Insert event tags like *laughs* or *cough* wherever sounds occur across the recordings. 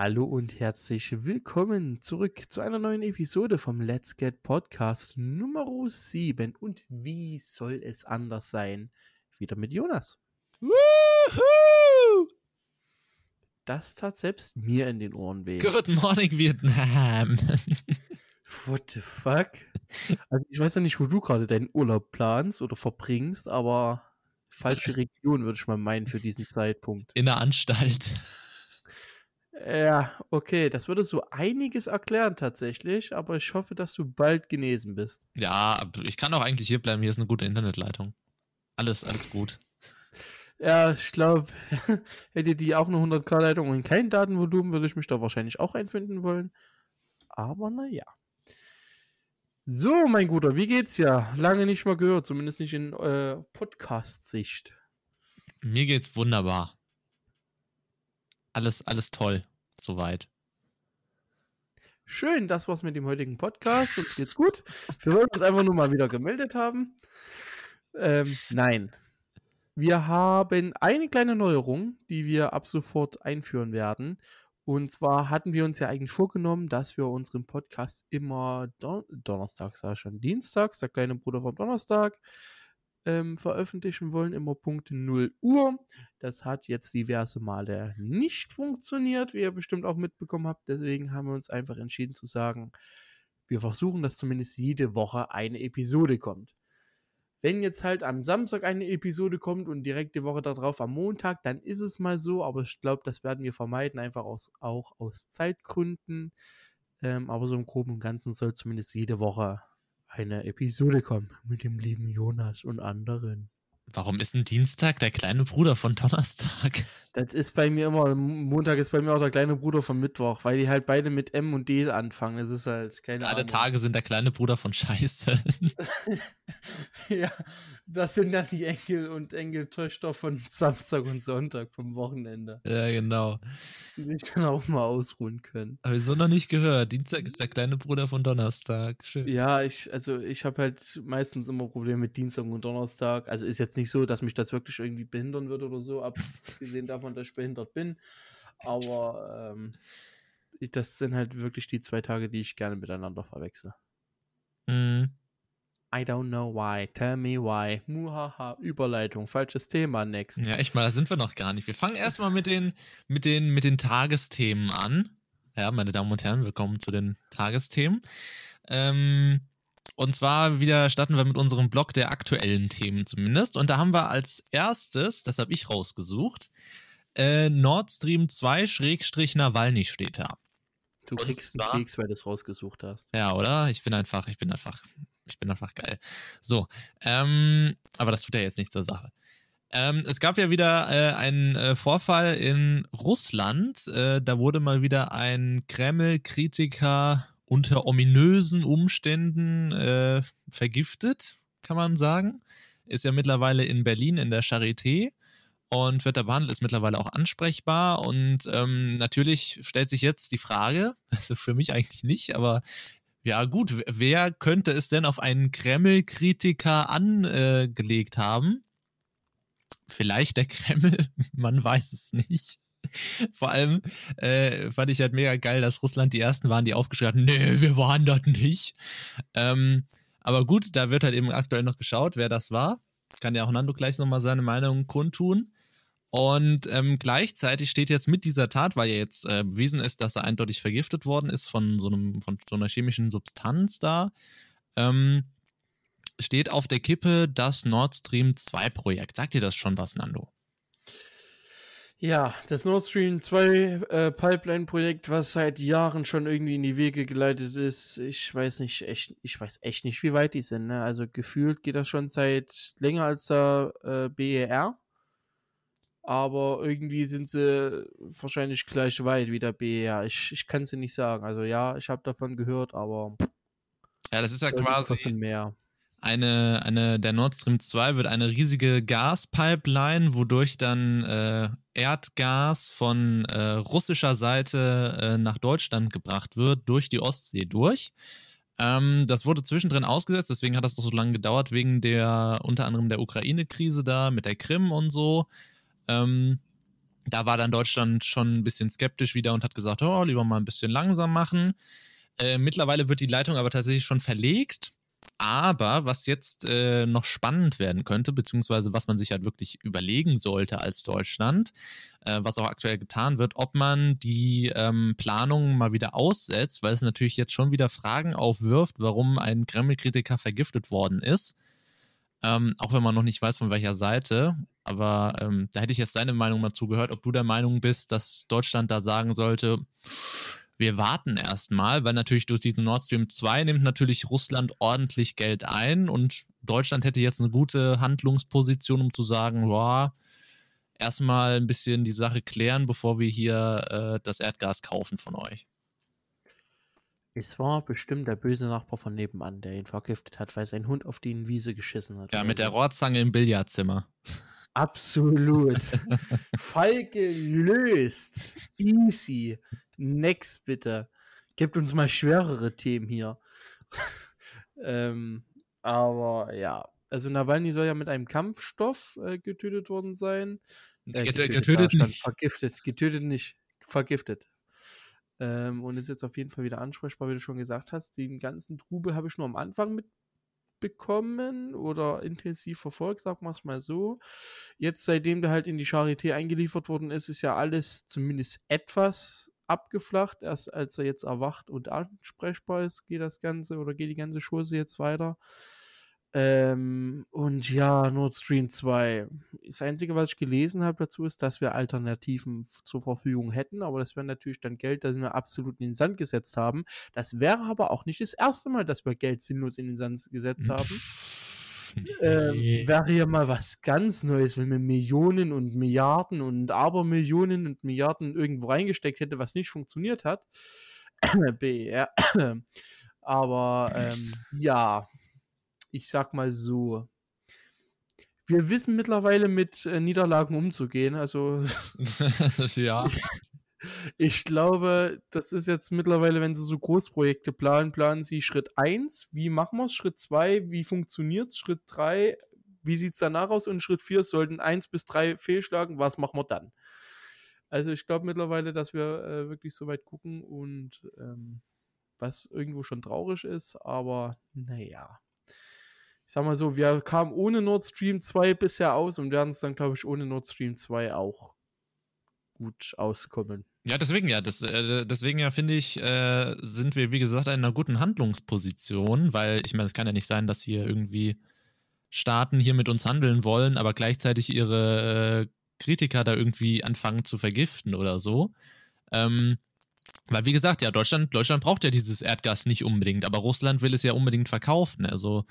Hallo und herzlich willkommen zurück zu einer neuen Episode vom Let's Get Podcast Nummer 7. Und wie soll es anders sein? Wieder mit Jonas. Woohoo! Das tat selbst mir in den Ohren weh. Good morning, Vietnam. *laughs* What the fuck? Also ich weiß ja nicht, wo du gerade deinen Urlaub planst oder verbringst, aber falsche Region würde ich mal meinen für diesen Zeitpunkt. In der Anstalt. Ja, okay, das würde so einiges erklären tatsächlich, aber ich hoffe, dass du bald genesen bist. Ja, ich kann auch eigentlich hier bleiben. Hier ist eine gute Internetleitung. Alles, alles gut. Ja, ich glaube, *laughs* hätte die auch eine 100k-Leitung und kein Datenvolumen, würde ich mich da wahrscheinlich auch einfinden wollen. Aber naja. So, mein Guter, wie geht's ja? Lange nicht mal gehört, zumindest nicht in äh, Podcast-Sicht. Mir geht's wunderbar. Alles, alles toll. Soweit. Schön, das war's mit dem heutigen Podcast. Uns geht's gut. Wir wollen uns einfach nur mal wieder gemeldet haben. Ähm, nein. Wir haben eine kleine Neuerung, die wir ab sofort einführen werden. Und zwar hatten wir uns ja eigentlich vorgenommen, dass wir unseren Podcast immer Don Donnerstag, sag ich schon, Dienstags, der kleine Bruder vom Donnerstag, ähm, veröffentlichen wollen, immer Punkt 0 Uhr. Das hat jetzt diverse Male nicht funktioniert, wie ihr bestimmt auch mitbekommen habt. Deswegen haben wir uns einfach entschieden zu sagen, wir versuchen, dass zumindest jede Woche eine Episode kommt. Wenn jetzt halt am Samstag eine Episode kommt und direkt die Woche darauf am Montag, dann ist es mal so, aber ich glaube, das werden wir vermeiden, einfach aus, auch aus Zeitgründen. Ähm, aber so im Groben und Ganzen soll zumindest jede Woche eine Episode kommen mit dem lieben Jonas und anderen. Warum ist ein Dienstag der kleine Bruder von Donnerstag? Das ist bei mir immer, Montag ist bei mir auch der kleine Bruder von Mittwoch, weil die halt beide mit M und D anfangen. Das ist halt keine Alle Ahnung. Tage sind der kleine Bruder von Scheiße. *laughs* *laughs* ja, das sind dann die Enkel und Enkeltöchter von *laughs* Samstag und Sonntag vom Wochenende. ja, genau. Die sich dann auch mal ausruhen können. Habe ich so noch nicht gehört. Dienstag ist der kleine Bruder von Donnerstag. Schön. Ja, ich, also ich habe halt meistens immer Probleme mit Dienstag und Donnerstag. Also ist jetzt nicht so, dass mich das wirklich irgendwie behindern würde oder so, abgesehen *laughs* davon, dass ich behindert bin. Aber ähm, ich, das sind halt wirklich die zwei Tage, die ich gerne miteinander verwechsel. Mhm. I don't know why. Tell me why. Muhaha, Überleitung. Falsches Thema. Next. Ja, echt mal, da sind wir noch gar nicht. Wir fangen erstmal mit den, mit, den, mit den Tagesthemen an. Ja, meine Damen und Herren, willkommen zu den Tagesthemen. Ähm, und zwar wieder starten wir mit unserem Blog der aktuellen Themen zumindest. Und da haben wir als erstes, das habe ich rausgesucht, äh, Nord Stream 2 Schrägstrich Nawalny steht da. Du Und kriegst einen zwar- Keks, weil du es rausgesucht hast. Ja, oder? Ich bin einfach, ich bin einfach, ich bin einfach geil. So, ähm, aber das tut ja jetzt nicht zur Sache. Ähm, es gab ja wieder äh, einen äh, Vorfall in Russland. Äh, da wurde mal wieder ein Kreml-Kritiker unter ominösen Umständen äh, vergiftet, kann man sagen. Ist ja mittlerweile in Berlin in der Charité und wird da behandelt, ist mittlerweile auch ansprechbar. Und ähm, natürlich stellt sich jetzt die Frage, *laughs* also für mich eigentlich nicht, aber ja gut, wer könnte es denn auf einen Kreml-Kritiker angelegt haben? Vielleicht der *laughs* Kreml, man weiß es nicht. Vor allem äh, fand ich halt mega geil, dass Russland die ersten waren, die aufgeschrieben hatten, nee, wir waren das nicht. Ähm, aber gut, da wird halt eben aktuell noch geschaut, wer das war. Kann ja auch Nando gleich nochmal seine Meinung kundtun. Und ähm, gleichzeitig steht jetzt mit dieser Tat, weil ja jetzt äh, bewiesen ist, dass er eindeutig vergiftet worden ist von so, einem, von so einer chemischen Substanz da, ähm, steht auf der Kippe das Nord Stream 2 Projekt. Sagt dir das schon was, Nando? Ja, das Nord Stream 2 äh, Pipeline-Projekt, was seit Jahren schon irgendwie in die Wege geleitet ist. Ich weiß nicht, echt, ich weiß echt nicht, wie weit die sind. Ne? Also gefühlt geht das schon seit länger als der äh, BER. Aber irgendwie sind sie wahrscheinlich gleich weit wie der BER. Ich, ich kann es dir nicht sagen. Also ja, ich habe davon gehört, aber Ja, das ist ja quasi mehr. eine, eine, der Nord Stream 2 wird eine riesige Gaspipeline, wodurch dann äh, Erdgas von äh, russischer Seite äh, nach Deutschland gebracht wird, durch die Ostsee durch. Ähm, das wurde zwischendrin ausgesetzt, deswegen hat das noch so lange gedauert, wegen der unter anderem der Ukraine-Krise da mit der Krim und so. Ähm, Da war dann Deutschland schon ein bisschen skeptisch wieder und hat gesagt, oh, lieber mal ein bisschen langsam machen. Äh, mittlerweile wird die Leitung aber tatsächlich schon verlegt. Aber was jetzt äh, noch spannend werden könnte, beziehungsweise was man sich halt wirklich überlegen sollte als Deutschland, äh, was auch aktuell getan wird, ob man die ähm, Planung mal wieder aussetzt, weil es natürlich jetzt schon wieder Fragen aufwirft, warum ein Kreml-Kritiker vergiftet worden ist. Ähm, auch wenn man noch nicht weiß, von welcher Seite. Aber ähm, da hätte ich jetzt deine Meinung mal zugehört, ob du der Meinung bist, dass Deutschland da sagen sollte, wir warten erstmal, weil natürlich durch diesen Nord Stream 2 nimmt natürlich Russland ordentlich Geld ein und Deutschland hätte jetzt eine gute Handlungsposition, um zu sagen, boah, erstmal ein bisschen die Sache klären, bevor wir hier äh, das Erdgas kaufen von euch. Es war bestimmt der böse Nachbar von nebenan, der ihn vergiftet hat, weil sein Hund auf die Wiese geschissen hat. Ja, mit der Rohrzange im Billardzimmer. Absolut. *laughs* Fall gelöst. Easy. Next bitte. Gebt uns mal schwerere Themen hier. *laughs* ähm, aber ja, also Nawalny soll ja mit einem Kampfstoff äh, getötet worden sein. Äh, getötet, getötet nicht. Vergiftet, getötet nicht, vergiftet. Ähm, und ist jetzt auf jeden Fall wieder ansprechbar, wie du schon gesagt hast. Den ganzen Trubel habe ich nur am Anfang mitbekommen oder intensiv verfolgt, sag mal es mal so. Jetzt, seitdem der halt in die Charité eingeliefert worden ist, ist ja alles zumindest etwas abgeflacht. Erst als er jetzt erwacht und ansprechbar ist, geht das Ganze oder geht die ganze Chose jetzt weiter. Ähm, und ja, Nord Stream 2. Das Einzige, was ich gelesen habe dazu, ist, dass wir Alternativen zur Verfügung hätten, aber das wäre natürlich dann Geld, das wir absolut in den Sand gesetzt haben. Das wäre aber auch nicht das erste Mal, dass wir Geld sinnlos in den Sand gesetzt haben. Ähm, wäre ja mal was ganz Neues, wenn man Millionen und Milliarden und Abermillionen und Milliarden irgendwo reingesteckt hätte, was nicht funktioniert hat. *coughs* BR. *coughs* Aber ähm, ja, ich sag mal so. Wir wissen mittlerweile mit äh, Niederlagen umzugehen. Also *laughs* ja. *laughs* Ich glaube, das ist jetzt mittlerweile, wenn sie so Großprojekte planen, planen sie Schritt 1, wie machen wir es? Schritt 2, wie funktioniert es? Schritt 3, wie sieht es danach aus? Und Schritt 4 sollten 1 bis 3 fehlschlagen, was machen wir dann? Also ich glaube mittlerweile, dass wir äh, wirklich so weit gucken und ähm, was irgendwo schon traurig ist, aber naja. Ich sag mal so, wir kamen ohne Nord Stream 2 bisher aus und werden es dann, glaube ich, ohne Nord Stream 2 auch gut auskommen. Ja, deswegen ja, das, äh, deswegen ja finde ich, äh, sind wir, wie gesagt, in einer guten Handlungsposition, weil ich meine, es kann ja nicht sein, dass hier irgendwie Staaten hier mit uns handeln wollen, aber gleichzeitig ihre äh, Kritiker da irgendwie anfangen zu vergiften oder so. Ähm, weil, wie gesagt, ja, Deutschland, Deutschland braucht ja dieses Erdgas nicht unbedingt, aber Russland will es ja unbedingt verkaufen. Also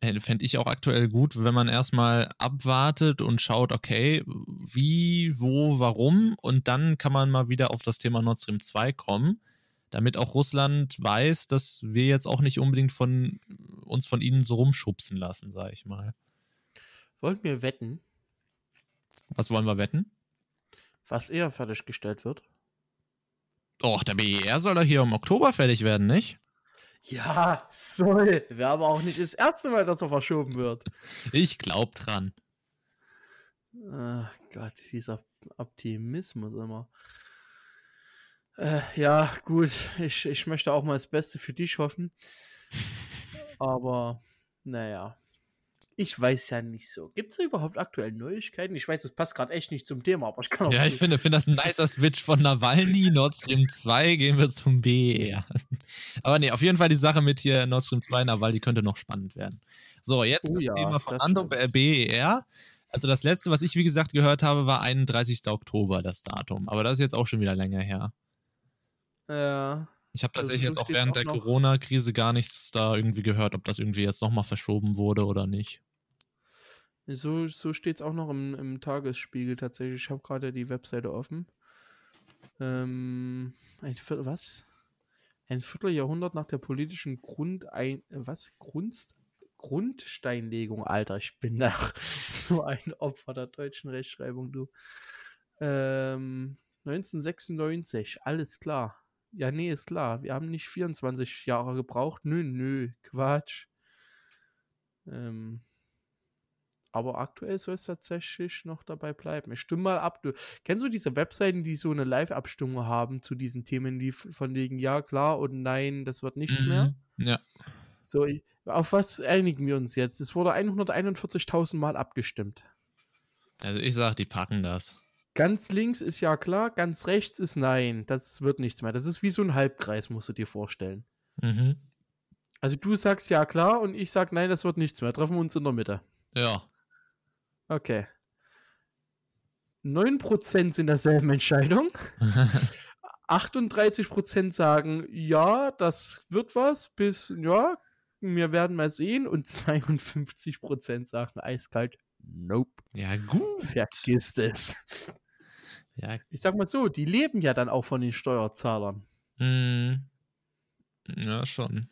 fände ich auch aktuell gut, wenn man erstmal abwartet und schaut, okay, wie, wo, warum und dann kann man mal wieder auf das Thema Nord Stream 2 kommen, damit auch Russland weiß, dass wir jetzt auch nicht unbedingt von uns von ihnen so rumschubsen lassen, sag ich mal. Wollten wir wetten? Was wollen wir wetten? Was eher fertiggestellt wird. Och, der BER soll doch hier im Oktober fertig werden, nicht? Ja, soll. Wäre aber auch nicht das erste Mal, dass er verschoben wird. Ich glaub dran. Ach Gott, dieser Optimismus immer. Äh, ja, gut. Ich, ich möchte auch mal das Beste für dich hoffen. *laughs* Aber, naja. Ich weiß ja nicht so. Gibt es da überhaupt aktuell Neuigkeiten? Ich weiß, das passt gerade echt nicht zum Thema, aber ich kann auch. Ja, ich finde, finde das ein nicer Switch von Nawalny, Nord Stream 2, gehen wir zum BER. aber nee, auf jeden Fall die Sache mit hier Nord Stream 2, Nawalny könnte noch spannend werden. So, jetzt oh, das ja, Thema von Ando, BER. Also das letzte, was ich wie gesagt gehört habe, war 31. Oktober, das Datum. Aber das ist jetzt auch schon wieder länger her. Ja. Ich habe tatsächlich also, jetzt auch während auch der Corona-Krise gar nichts da irgendwie gehört, ob das irgendwie jetzt nochmal verschoben wurde oder nicht. So, so steht es auch noch im, im Tagesspiegel tatsächlich. Ich habe gerade die Webseite offen. Ähm, ein Viertel, was? Ein Vierteljahrhundert nach der politischen Grundein, was? Grundst, Grundsteinlegung, Alter, ich bin nach *laughs* so ein Opfer der deutschen Rechtschreibung, du. Ähm, 1996, alles klar. Ja, nee, ist klar. Wir haben nicht 24 Jahre gebraucht. Nö, nö, Quatsch. Ähm, Aber aktuell soll es tatsächlich noch dabei bleiben. Ich stimme mal ab. Du, kennst du diese Webseiten, die so eine Live-Abstimmung haben zu diesen Themen, die von wegen ja, klar und nein, das wird nichts mhm. mehr? Ja. So, auf was einigen wir uns jetzt? Es wurde 141.000 Mal abgestimmt. Also ich sag, die packen das. Ganz links ist ja klar, ganz rechts ist nein. Das wird nichts mehr. Das ist wie so ein Halbkreis, musst du dir vorstellen. Mhm. Also du sagst ja klar und ich sag nein, das wird nichts mehr. Treffen wir uns in der Mitte. Ja. Okay. 9% sind derselben Entscheidung. *laughs* 38% sagen, ja, das wird was, bis, ja, wir werden mal sehen. Und 52% sagen eiskalt, nope. Ja, gut. Vergisst es. Ja. Ich sag mal so, die leben ja dann auch von den Steuerzahlern. Mm. Ja, schon.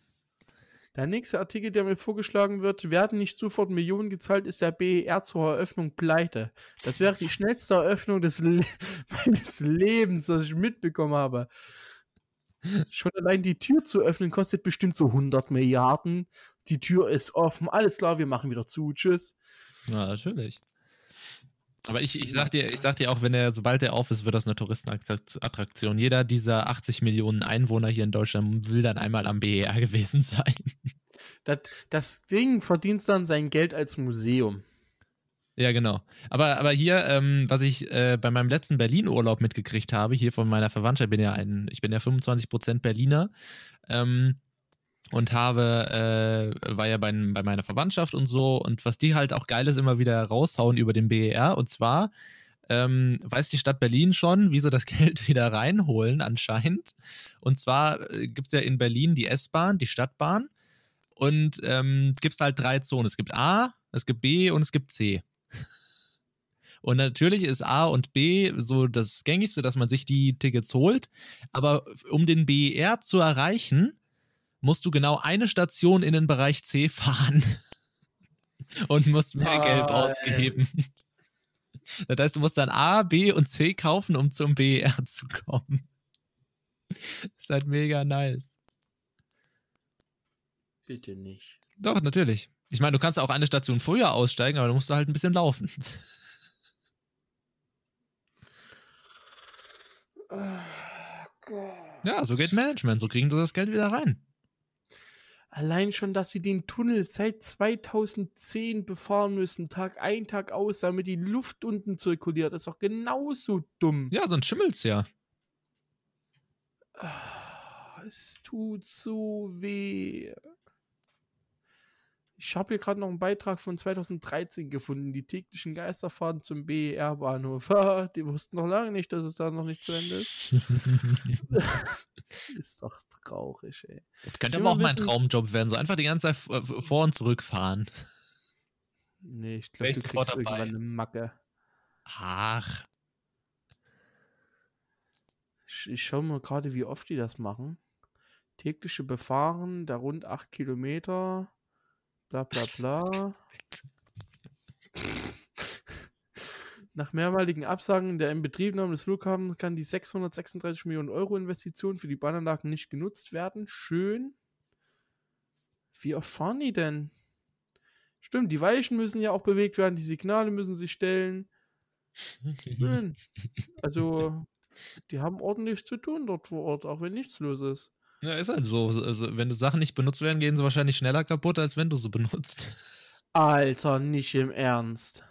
Der nächste Artikel, der mir vorgeschlagen wird, werden nicht sofort Millionen gezahlt, ist der BER zur Eröffnung pleite. Das wäre die *laughs* schnellste Eröffnung des Le *laughs* meines Lebens, das ich mitbekommen habe. Schon allein die Tür zu öffnen kostet bestimmt so 100 Milliarden. Die Tür ist offen, alles klar, wir machen wieder zu, tschüss. Ja, natürlich. Aber ich, ich sag dir, ich sag dir auch, wenn er, sobald er auf ist, wird das eine Touristenattraktion. Jeder dieser 80 Millionen Einwohner hier in Deutschland will dann einmal am BER gewesen sein. Das, das Ding verdient dann sein Geld als Museum. Ja, genau. Aber, aber hier, ähm, was ich äh, bei meinem letzten Berlin-Urlaub mitgekriegt habe, hier von meiner Verwandtschaft, ich bin ja ein, ich bin ja 25% Berliner, ähm, und habe, äh, war ja bei, bei meiner Verwandtschaft und so. Und was die halt auch geil ist, immer wieder raushauen über den BER. Und zwar ähm, weiß die Stadt Berlin schon, wie sie das *laughs* Geld wieder reinholen, anscheinend. Und zwar äh, gibt es ja in Berlin die S-Bahn, die Stadtbahn. Und ähm, gibt es halt drei Zonen. Es gibt A, es gibt B und es gibt C. *laughs* Und natürlich ist A und B so das gängigste, dass man sich die Tickets holt. Aber um den BER zu erreichen, musst du genau eine Station in den Bereich C fahren *laughs* und musst mehr Geld ausgeben. Das heißt, du musst dann A, B und C kaufen, um zum BR zu kommen. ist halt mega nice. Bitte nicht. Doch, natürlich. Ich meine, du kannst auch eine Station früher aussteigen, aber du musst halt ein bisschen laufen. Oh, ja, so geht Management. So kriegen sie das Geld wieder rein. Allein schon, dass sie den Tunnel seit 2010 befahren müssen, Tag ein, Tag aus, damit die Luft unten zirkuliert, ist doch genauso dumm. Ja, sonst schimmelt's ja. Ah, es tut so weh. Ich habe hier gerade noch einen Beitrag von 2013 gefunden. Die täglichen Geisterfahrten zum BER-Bahnhof. *laughs* Die wussten noch lange nicht, dass es da noch nicht zu Ende ist. *laughs* *laughs* ist doch traurig, ey. Das könnte aber auch mein Traumjob werden. So einfach die ganze Zeit vor und zurück fahren. Nee, ich glaube, du kriegst irgendwann eine Macke. Ach. Ich, ich schaue mal gerade, wie oft die das machen. Tägliche Befahren, der rund 8 Kilometer. Bla bla bla. *laughs* Nach mehrmaligen Absagen der Inbetriebnahme des Flughafens kann die 636 Millionen Euro Investition für die Bahnanlagen nicht genutzt werden. Schön. Wie erfahren die denn? Stimmt, die Weichen müssen ja auch bewegt werden, die Signale müssen sich stellen. Schön. Also, die haben ordentlich zu tun dort vor Ort, auch wenn nichts los ist. Ja, ist halt so. Also, wenn die Sachen nicht benutzt werden, gehen sie wahrscheinlich schneller kaputt, als wenn du sie benutzt. Alter, nicht im Ernst.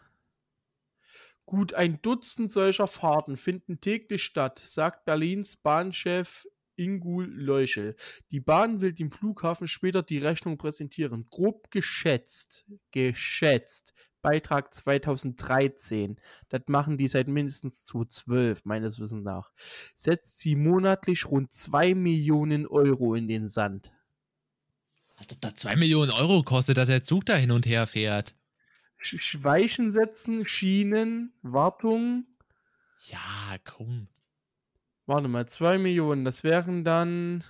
Gut ein Dutzend solcher Fahrten finden täglich statt, sagt Berlins Bahnchef Ingul Leuchel. Die Bahn will dem Flughafen später die Rechnung präsentieren. Grob geschätzt, geschätzt Beitrag 2013, das machen die seit mindestens 2012, meines Wissens nach, setzt sie monatlich rund 2 Millionen Euro in den Sand. Als ob das 2 Millionen Euro kostet, dass der Zug da hin und her fährt. Weichen setzen, Schienen, Wartung. Ja, komm. Warte mal, 2 Millionen, das wären dann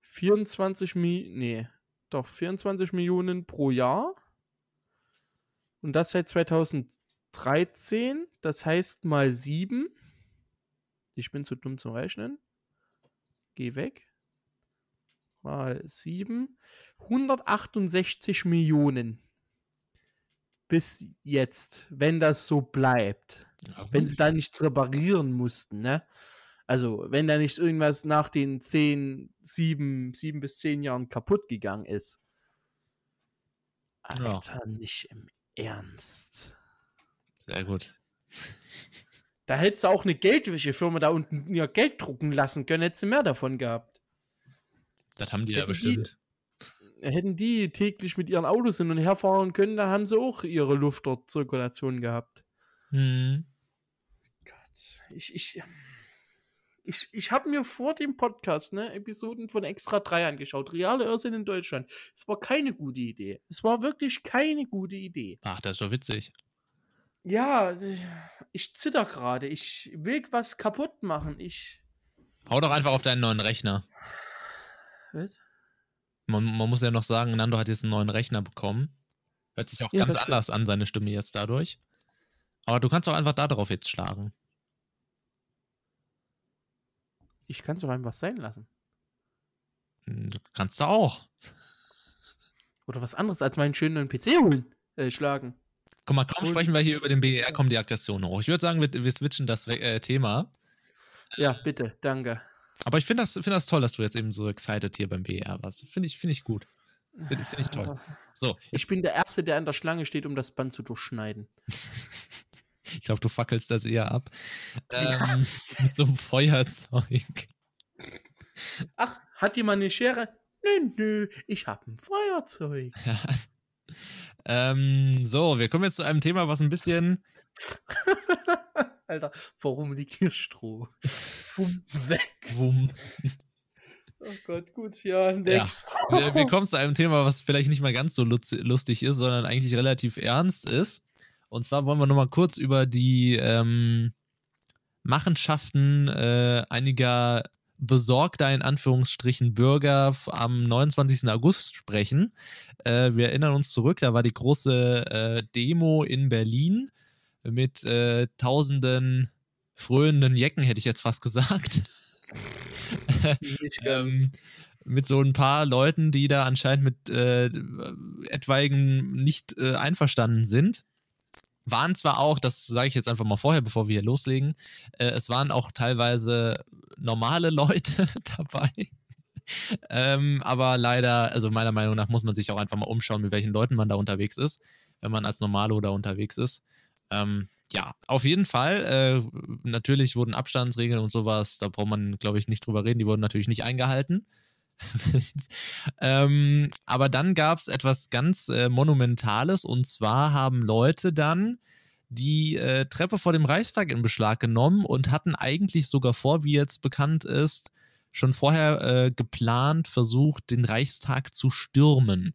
24 Millionen, nee, doch 24 Millionen pro Jahr. Und das seit 2013. Das heißt mal 7. Ich bin zu dumm zum Rechnen. Geh weg. Mal 7. 168 Millionen. Bis jetzt, wenn das so bleibt, Ja, wenn sie da nichts reparieren mussten, ne? Also, wenn da nicht irgendwas nach den 10, 7, 7 bis 10 Jahren kaputt gegangen ist. Ja. Alter, nicht im Ernst. Sehr gut. Da hättest du auch eine Geldwäschefirma da unten ihr Geld drucken lassen können, hättest du mehr davon gehabt. Das haben die ja die- bestimmt. Hätten die täglich mit ihren Autos hin und her fahren können, da haben sie auch ihre Luftzirkulation gehabt. Hm. Gott, ich, ich, ich, ich habe mir vor dem Podcast ne, Episoden von Extra 3 angeschaut. Reale Irrsinn in Deutschland. Es war keine gute Idee. Es war wirklich keine gute Idee. Ach, das ist doch witzig. Ja, ich zitter gerade. Ich will was kaputt machen. Ich. Hau doch einfach auf deinen neuen Rechner. Was? Man, man muss ja noch sagen, Nando hat jetzt einen neuen Rechner bekommen. Hört sich auch Ja, ganz anders an, seine Stimme jetzt dadurch. Aber du kannst auch einfach da drauf jetzt schlagen. Ich kann es doch einfach sein lassen. Hm, Kannst du auch. Oder was anderes als meinen schönen neuen PC holen. Äh, schlagen. Guck mal, kaum sprechen wir hier über den BER, kommen die Aggressionen hoch. Ich würde sagen, wir, wir switchen das äh, Thema. Ja, bitte. Danke. Aber ich finde das, find das toll, dass du jetzt eben so excited hier beim BER warst. Finde ich, find ich gut. Finde find ich toll. So, Ich bin der Erste, der an der Schlange steht, um das Band zu durchschneiden. *laughs* ich glaube, du fackelst das eher ab. Ja. Ähm, *laughs* mit so einem Feuerzeug. Ach, hat jemand eine Schere? Nö, nö, ich hab ein Feuerzeug. Ja. *laughs* ähm, so, wir kommen jetzt zu einem Thema, was ein bisschen. Alter, warum liegt hier Stroh? Fum, weg. Wumm. Oh Gott, gut, ja, next. Wir, wir kommen zu einem Thema, was vielleicht nicht mal ganz so lustig ist, sondern eigentlich relativ ernst ist. Und zwar wollen wir nochmal kurz über die ähm, Machenschaften äh, einiger besorgter, in Anführungsstrichen, Bürger am 29. August sprechen. Äh, wir erinnern uns zurück, da war die große äh, Demo in Berlin mit äh, tausenden fröhenden Jecken, hätte ich jetzt fast gesagt. Ähm, mit so ein paar Leuten, die da anscheinend mit äh, etwaigen nicht äh, einverstanden sind. Waren zwar auch, das sage ich jetzt einfach mal vorher, bevor wir hier loslegen, äh, es waren auch teilweise normale Leute *laughs* dabei. ähm, aber leider, also meiner Meinung nach muss man sich auch einfach mal umschauen, mit welchen Leuten man da unterwegs ist, wenn man als Normalo da unterwegs ist. Ähm, ja, auf jeden Fall. Äh, natürlich wurden Abstandsregeln und sowas, da braucht man, glaube ich, nicht drüber reden, die wurden natürlich nicht eingehalten. *laughs* ähm, aber dann gab es etwas ganz äh, Monumentales und zwar haben Leute dann die äh, Treppe vor dem Reichstag in Beschlag genommen und hatten eigentlich sogar vor, wie jetzt bekannt ist, schon vorher äh, geplant, versucht, den Reichstag zu stürmen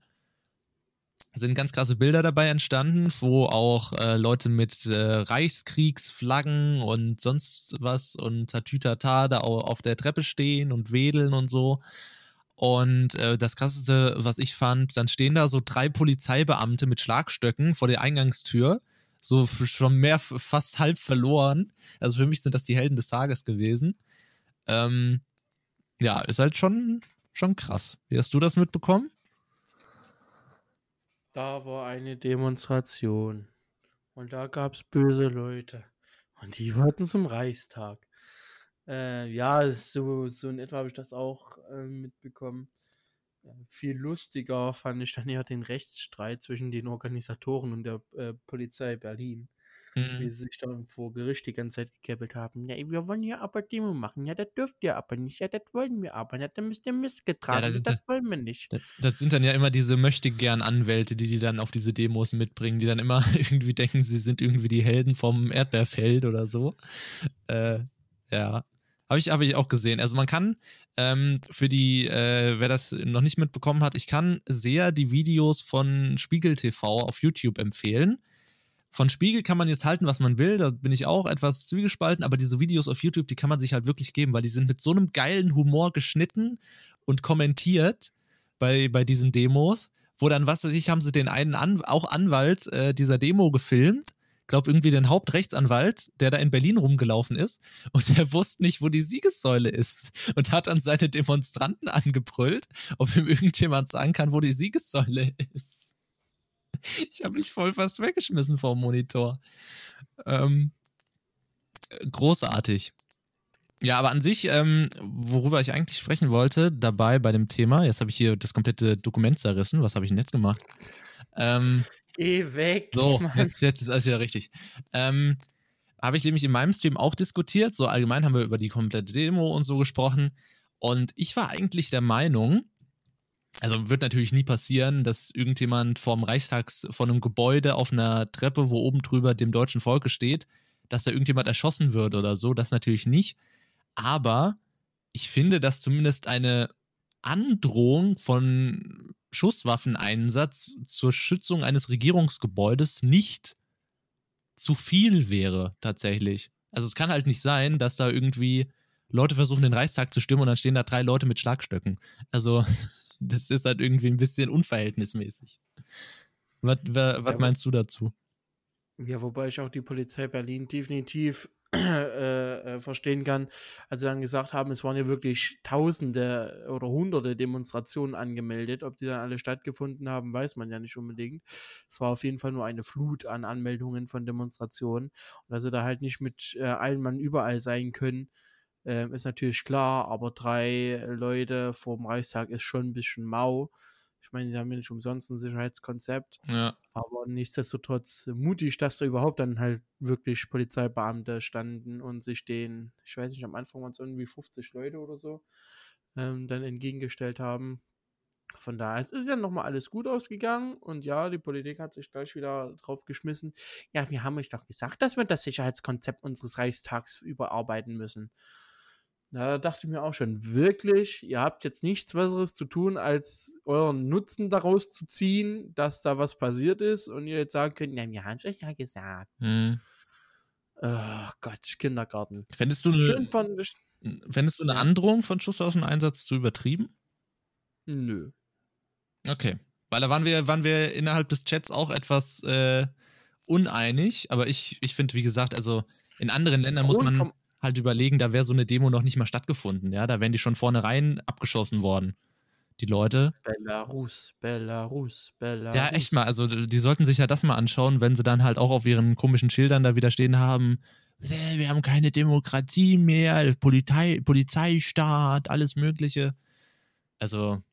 sind ganz krasse Bilder dabei entstanden, wo auch äh, Leute mit äh, Reichskriegsflaggen und sonst was und Tatütata da au- auf der Treppe stehen und wedeln und so. Und äh, das krasseste, was ich fand, dann stehen da so drei Polizeibeamte mit Schlagstöcken vor der Eingangstür, so schon mehr fast halb verloren. Also für mich sind das die Helden des Tages gewesen. Ähm, ja, ist halt schon, schon krass. Wie hast du das mitbekommen? Da war eine Demonstration. Und da gab es böse Leute. Und die wollten zum Reichstag. Äh, ja, so, so in etwa habe ich das auch äh, mitbekommen. Ja, viel lustiger fand ich dann eher den Rechtsstreit zwischen den Organisatoren und der äh, Polizei Berlin. Wie Mhm. sie sich dann vor Gericht die ganze Zeit gekäppelt haben. Ja, wir wollen ja aber Demo machen. Ja, das dürft ihr aber nicht. Ja, das wollen wir aber nicht. Dann müsst ihr Mist getragen. das- Ja, das, wollen wir nicht. Das, das sind dann ja immer diese möchte gern Anwälte, die die dann auf diese Demos mitbringen, die dann immer *laughs* irgendwie denken, sie sind irgendwie die Helden vom Erdbeerfeld oder so. Äh, ja, habe ich, hab ich auch gesehen. Also man kann ähm, für die, äh, wer das noch nicht mitbekommen hat, ich kann sehr die Videos von Spiegel TV auf YouTube empfehlen. Von Spiegel kann man jetzt halten, was man will, da bin ich auch etwas zwiegespalten, aber diese Videos auf YouTube, die kann man sich halt wirklich geben, weil die sind mit so einem geilen Humor geschnitten und kommentiert bei, bei diesen Demos, wo dann, was weiß ich, haben sie den einen An auch Anwalt äh, dieser Demo gefilmt, glaub irgendwie den Hauptrechtsanwalt, der da in Berlin rumgelaufen ist und der wusste nicht, wo die Siegessäule ist und hat dann seine Demonstranten angebrüllt, ob ihm irgendjemand sagen kann, wo die Siegessäule *laughs* ist. *laughs* ich habe mich voll fast weggeschmissen vom Monitor. Ähm, großartig. Ja, aber an sich, ähm, worüber ich eigentlich sprechen wollte, dabei bei dem Thema, jetzt habe ich hier das komplette Dokument zerrissen. Was habe ich denn jetzt gemacht? Ähm, Geh weg. So, jetzt, jetzt ist alles wieder richtig. Ähm, habe ich nämlich in meinem Stream auch diskutiert. So allgemein haben wir über die komplette Demo und so gesprochen. Und ich war eigentlich der Meinung, also wird natürlich nie passieren, dass irgendjemand vorm Reichstags, vor einem Gebäude auf einer Treppe, wo oben drüber dem deutschen Volke steht, dass da irgendjemand erschossen wird oder so. Das natürlich nicht. Aber ich finde, dass zumindest eine Androhung von Schusswaffeneinsatz zur Schützung eines Regierungsgebäudes nicht zu viel wäre, tatsächlich. Also es kann halt nicht sein, dass da irgendwie Leute versuchen, den Reichstag zu stimmen und dann stehen da drei Leute mit Schlagstöcken. Also *laughs* das ist halt irgendwie ein bisschen unverhältnismäßig. Was, was, was meinst du dazu? Ja, wobei ich auch die Polizei Berlin definitiv *clears throat* äh, äh, verstehen kann, als sie dann gesagt haben, es waren ja wirklich Tausende oder Hunderte Demonstrationen angemeldet. Ob die dann alle stattgefunden haben, weiß man ja nicht unbedingt. Es war auf jeden Fall nur eine Flut an Anmeldungen von Demonstrationen. Und dass sie da halt nicht mit äh, allen Mann überall sein können, äh, ist natürlich klar, aber drei Leute vor dem Reichstag ist schon ein bisschen mau. Ich meine, sie haben ja nicht umsonst ein Sicherheitskonzept. Ja. Aber nichtsdestotrotz mutig, dass da überhaupt dann halt wirklich Polizeibeamte standen und sich den, ich weiß nicht, am Anfang waren es irgendwie 50 Leute oder so, ähm, dann entgegengestellt haben. Von daher, es ist ja nochmal alles gut ausgegangen und ja, die Politik hat sich gleich wieder drauf geschmissen. Ja, wir haben euch doch gesagt, dass wir das Sicherheitskonzept unseres Reichstags überarbeiten müssen. Da dachte ich mir auch schon, wirklich, ihr habt jetzt nichts Besseres zu tun, als euren Nutzen daraus zu ziehen, dass da was passiert ist und ihr jetzt sagen könnt, ja, wir haben es euch ja gesagt. Hm. Oh Gott, Kindergarten. Fändest du eine, Schön fand ich, fändest du eine Androhung von Schusswaffeneinsatz zu übertrieben? nö. Okay. Weil da waren wir, waren wir innerhalb des Chats auch etwas äh, uneinig, aber ich, ich finde, wie gesagt, also in anderen Ländern muss man halt überlegen, da wäre so eine Demo noch nicht mal stattgefunden, ja, da wären die schon vornherein abgeschossen worden. Die Leute. Belarus, Belarus, Belarus. Ja, echt mal, also die sollten sich ja das mal anschauen, wenn sie dann halt auch auf ihren komischen Schildern da wieder stehen haben, "Äh, wir haben keine Demokratie mehr, Polizei, Polizeistaat, alles Mögliche. Also,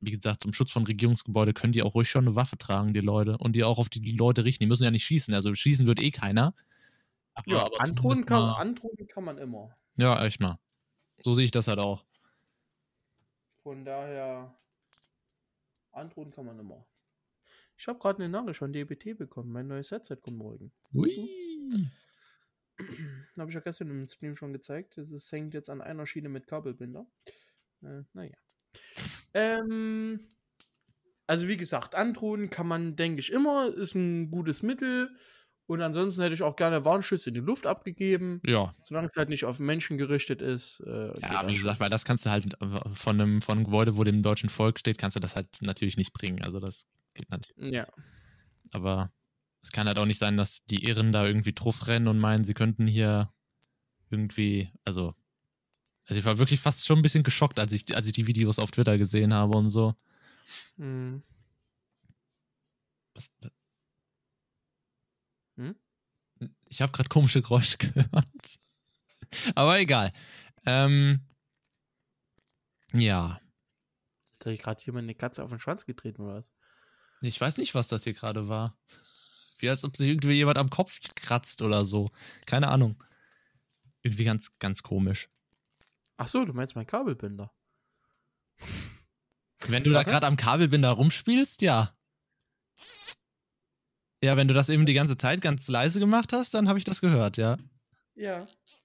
wie gesagt, zum Schutz von Regierungsgebäude können die auch ruhig schon eine Waffe tragen, die Leute, und die auch auf die Leute richten. Die müssen ja nicht schießen, also schießen wird eh keiner. Ja, aber androhen kann, androhen kann man immer. Ja, echt mal. So sehe ich das halt auch. Von daher, androhen kann man immer. Ich habe gerade eine Nachricht von DBT bekommen. Mein neues Headset kommt morgen. Ui. *clears throat* Habe ich ja gestern im Stream schon gezeigt. Es hängt jetzt an einer Schiene mit Kabelbinder. Äh, naja. *laughs* Ähm, also wie gesagt, androhen kann man, denke ich, immer. Ist ein gutes Mittel. Und ansonsten hätte ich auch gerne Warnschüsse in die Luft abgegeben. Ja, Solange es halt nicht auf Menschen gerichtet ist. Äh, Ja, wie gesagt, weil das kannst du halt von einem, von einem Gebäude, wo dem deutschen Volk steht, kannst du das halt natürlich nicht bringen. Also das geht nicht. Ja. Aber es kann halt auch nicht sein, dass die Irren da irgendwie drauf rennen und meinen, sie könnten hier irgendwie, also, also ich war wirklich fast schon ein bisschen geschockt, als ich, als ich die Videos auf Twitter gesehen habe und so. Mhm. Was, Hm? Ich habe gerade komische Geräusche *laughs* gehört. Aber egal. Ähm, ja, Hat da gerade jemand eine Katze auf den Schwanz getreten oder was? ich weiß nicht, was das hier gerade war. Wie als ob sich irgendwie jemand am Kopf kratzt oder so. Keine Ahnung. Irgendwie ganz, ganz komisch. Ach so, du meinst mein Kabelbinder. Wenn du da gerade am Kabelbinder rumspielst, ja. Ja, wenn du das eben die ganze Zeit ganz leise gemacht hast, dann habe ich das gehört, ja. Ja.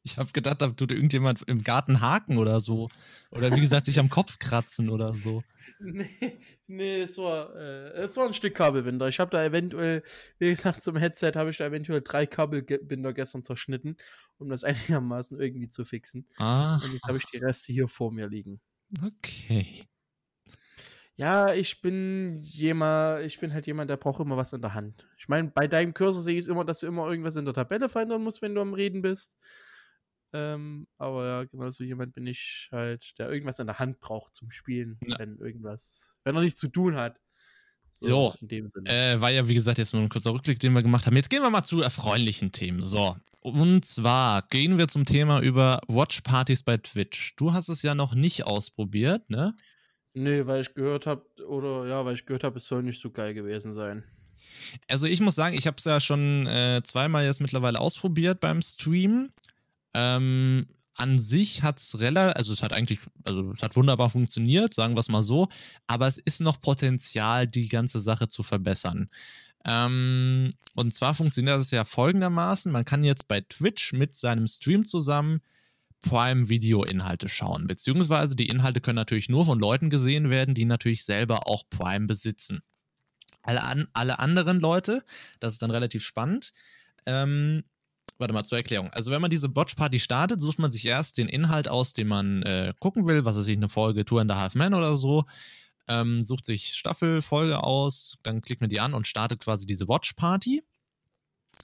Ich habe gedacht, da tut irgendjemand im Garten haken oder so. Oder wie gesagt, sich am Kopf kratzen oder so. Nee, nee, es war, äh, es war ein Stück Kabelbinder. Ich habe da eventuell, wie gesagt, zum Headset habe ich da eventuell drei Kabelbinder gestern zerschnitten, um das *laughs* einigermaßen irgendwie zu fixen. Ah, Und jetzt habe ich die Reste hier vor mir liegen. okay. Ja, ich bin jemand, ich bin halt jemand, der braucht immer was in der Hand. Ich meine, bei deinem Cursor sehe ich es immer, dass du immer irgendwas in der Tabelle verändern musst, wenn du am Reden bist. Ähm, aber ja, genau so jemand bin ich halt, der irgendwas in der Hand braucht zum Spielen, Ja. wenn irgendwas, wenn er nichts zu tun hat. So, äh, war ja wie gesagt jetzt nur ein kurzer Rückblick, den wir gemacht haben. Jetzt gehen wir mal zu erfreulichen Themen. So, und zwar gehen wir zum Thema über Watchpartys bei Twitch. Du hast es ja noch nicht ausprobiert, ne? Nee, weil ich gehört habe, oder ja, weil ich gehört habe, es soll nicht so geil gewesen sein. Also ich muss sagen, ich habe es ja schon äh, zweimal jetzt mittlerweile ausprobiert beim Stream. Ähm, an sich hat es relativ, also es hat eigentlich, also es hat wunderbar funktioniert, sagen wir es mal so, aber es ist noch Potenzial, die ganze Sache zu verbessern. Ähm, und zwar funktioniert das ja folgendermaßen: Man kann jetzt bei Twitch mit seinem Stream zusammen Prime-Video-Inhalte schauen, beziehungsweise die Inhalte können natürlich nur von Leuten gesehen werden, die natürlich selber auch Prime besitzen. Alle, an, alle anderen Leute, das ist dann relativ spannend, ähm, warte mal, zur Erklärung. Also, wenn man diese Watch-Party startet, sucht man sich erst den Inhalt aus, den man äh, gucken will, was weiß ich, eine Folge Tour in the Half Man oder so. Ähm, sucht sich Staffel, Folge aus, dann klickt man die an und startet quasi diese Watch-Party.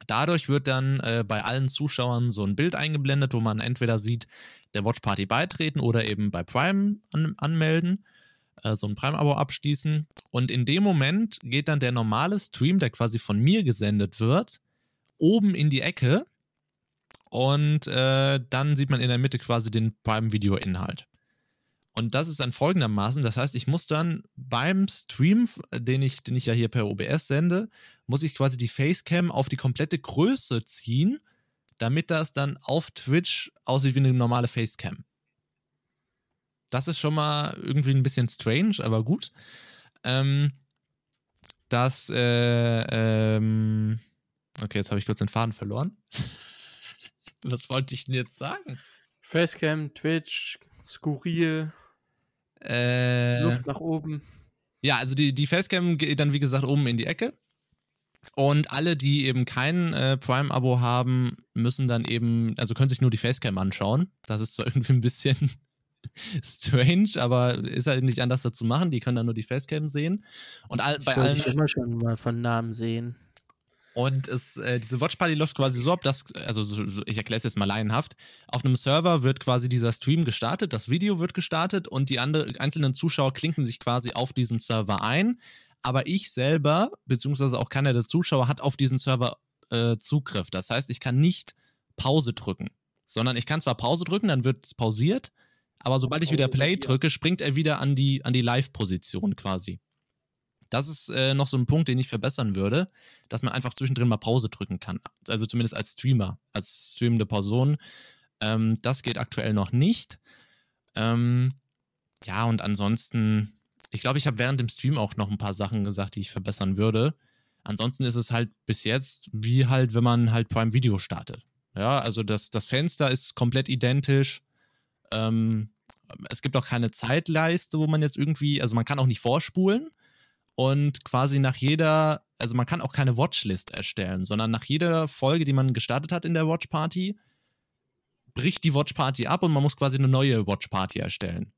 Dadurch wird dann äh, bei allen Zuschauern so ein Bild eingeblendet, wo man entweder sieht, der Watch-Party beitreten oder eben bei Prime an anmelden, äh, so ein Prime-Abo abschließen. Und in dem Moment geht dann der normale Stream, der quasi von mir gesendet wird, oben in die Ecke und äh, dann sieht man in der Mitte quasi den Prime-Video-Inhalt. Und das ist dann folgendermaßen, das heißt, ich muss dann beim Stream, den ich, den ich ja hier per OBS sende, muss ich quasi die Facecam auf die komplette Größe ziehen, damit das dann auf Twitch aussieht wie eine normale Facecam. Das ist schon mal irgendwie ein bisschen strange, aber gut. Ähm, das, äh, ähm, okay, jetzt habe ich kurz den Faden verloren. *laughs* Was wollte ich denn jetzt sagen? Facecam, Twitch, skurril, äh, Luft nach oben. Ja, also die, die Facecam geht dann, wie gesagt, oben in die Ecke. Und alle, die eben kein äh, Prime-Abo haben, müssen dann eben, also können sich nur die Facecam anschauen. Das ist zwar *laughs* irgendwie ein bisschen strange, aber ist halt nicht anders dazu machen. Die können dann nur die Facecam sehen. Und all, bei allen. Ich immer schon mal von Namen sehen. Und es, äh, diese Watchparty läuft quasi so ab, dass, also so, so, ich erkläre es jetzt mal laienhaft, auf einem Server wird quasi dieser Stream gestartet, das Video wird gestartet und die andere, einzelnen Zuschauer klinken sich quasi auf diesen Server ein. Aber ich selber, beziehungsweise auch keiner der Zuschauer, hat auf diesen Server äh, Zugriff. Das heißt, ich kann nicht Pause drücken, sondern ich kann zwar Pause drücken, dann wird es pausiert, aber sobald ich wieder Play drücke, springt er wieder an die, an die Live-Position quasi. Das ist äh, noch so ein Punkt, den ich verbessern würde, dass man einfach zwischendrin mal Pause drücken kann. Also zumindest als Streamer, als streamende Person. Ähm, das geht aktuell noch nicht. Ähm, ja, und ansonsten, ich glaube, ich habe während dem Stream auch noch ein paar Sachen gesagt, die ich verbessern würde. Ansonsten ist es halt bis jetzt wie halt, wenn man halt Prime Video startet. Ja, also das, das Fenster ist komplett identisch. Ähm, es gibt auch keine Zeitleiste, wo man jetzt irgendwie, also man kann auch nicht vorspulen und quasi nach jeder, also man kann auch keine Watchlist erstellen, sondern nach jeder Folge, die man gestartet hat in der Watch Party, bricht die Watch Party ab und man muss quasi eine neue Watch Party erstellen.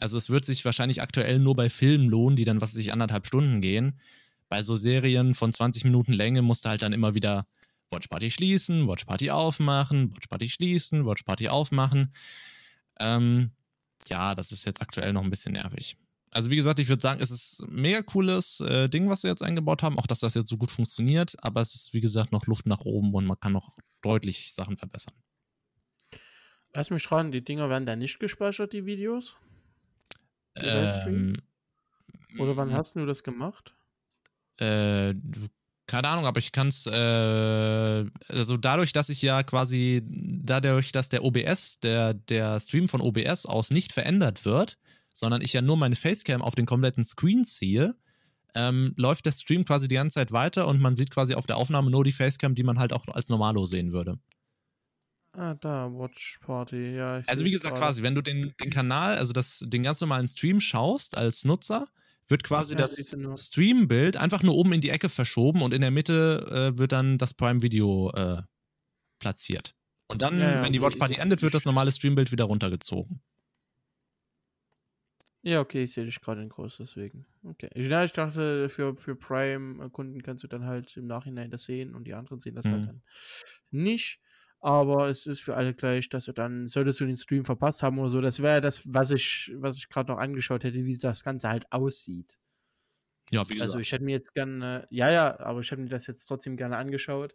Also es wird sich wahrscheinlich aktuell nur bei Filmen lohnen, die dann, was weiß ich, anderthalb Stunden gehen. Bei so Serien von 20 Minuten Länge musst du halt dann immer wieder Watch Party schließen, Watch Party aufmachen, Watch Party schließen, Watch Party aufmachen. Ähm, ja, das ist jetzt aktuell noch ein bisschen nervig. Also wie gesagt, ich würde sagen, es ist ein mega cooles äh, Ding, was sie jetzt eingebaut haben, auch dass das jetzt so gut funktioniert, aber es ist wie gesagt noch Luft nach oben und man kann noch deutlich Sachen verbessern. Lass mich fragen, die Dinger werden da nicht gespeichert, die Videos? Ähm, Oder wann hast du das gemacht? Äh, keine Ahnung, aber ich kann es, äh, also dadurch, dass ich ja quasi, dadurch, dass der OBS, der, der Stream von OBS aus nicht verändert wird, sondern ich ja nur meine Facecam auf den kompletten Screen ziehe, ähm, läuft der Stream quasi die ganze Zeit weiter und man sieht quasi auf der Aufnahme nur die Facecam, die man halt auch als Normalo sehen würde. Ah, da, Watch Party, ja. also wie gesagt, gerade. quasi, wenn du den, den Kanal, also das, den ganz normalen Stream schaust als Nutzer, wird quasi ja, das Streambild einfach nur oben in die Ecke verschoben und in der Mitte äh, wird dann das Prime Video äh, platziert. Und dann, ja, ja, wenn die Watch Party endet, wird das normale Streambild wieder runtergezogen. Ja, okay, ich sehe dich gerade in groß, deswegen. Okay. Ja, ich dachte, für, für Prime-Kunden kannst du dann halt im Nachhinein das sehen und die anderen sehen das halt mhm. halt dann nicht. Aber es ist für alle gleich, dass du dann, solltest du den Stream verpasst haben oder so, das wäre das, was ich, was ich gerade noch angeschaut hätte, wie das Ganze halt aussieht. Ja, wie gesagt. Also ich hätte mir jetzt gerne, ja, ja, aber ich hätte mir das jetzt trotzdem gerne angeschaut.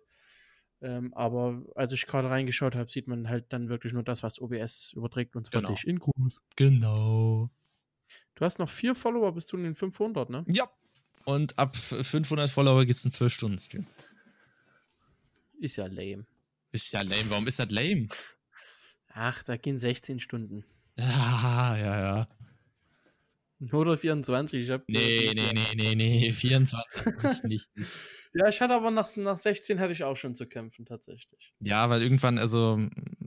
Ähm, aber als ich gerade reingeschaut habe, sieht man halt dann wirklich nur das, was OBS überträgt und zwar Genau. dich in groß. genau. Du hast noch vier Follower bis zu den 500, ne? Ja. Und ab 500 Follower gibt es einen 12-Stunden-Stream. Ist ja lame. Ist ja lame. Warum ist das lame? Ach, da gehen 16 Stunden. *laughs* Ja, ja, ja. Oder 24, ich hab Nee, nee, nee, nee, nee. 24. nicht, nicht. Ja, ich hatte aber nach, nach 16 hatte ich auch schon zu kämpfen, tatsächlich. Ja, weil irgendwann, also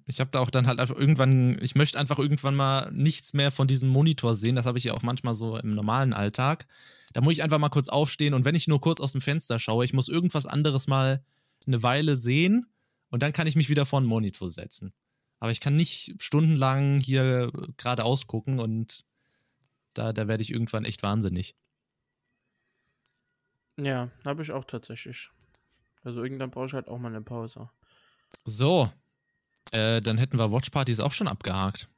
ich habe da auch dann halt einfach irgendwann, ich möchte einfach irgendwann mal nichts mehr von diesem Monitor sehen. Das habe ich ja auch manchmal so im normalen Alltag. Da muss ich einfach mal kurz aufstehen und wenn ich nur kurz aus dem Fenster schaue, ich muss irgendwas anderes mal eine Weile sehen und dann kann ich mich wieder vor den Monitor setzen. Aber ich kann nicht stundenlang hier geradeaus gucken und da, da werde ich irgendwann echt wahnsinnig. Ja, habe ich auch tatsächlich. Also irgendwann brauche ich halt auch mal eine Pause. So, äh, dann hätten wir Watchpartys auch schon abgehakt.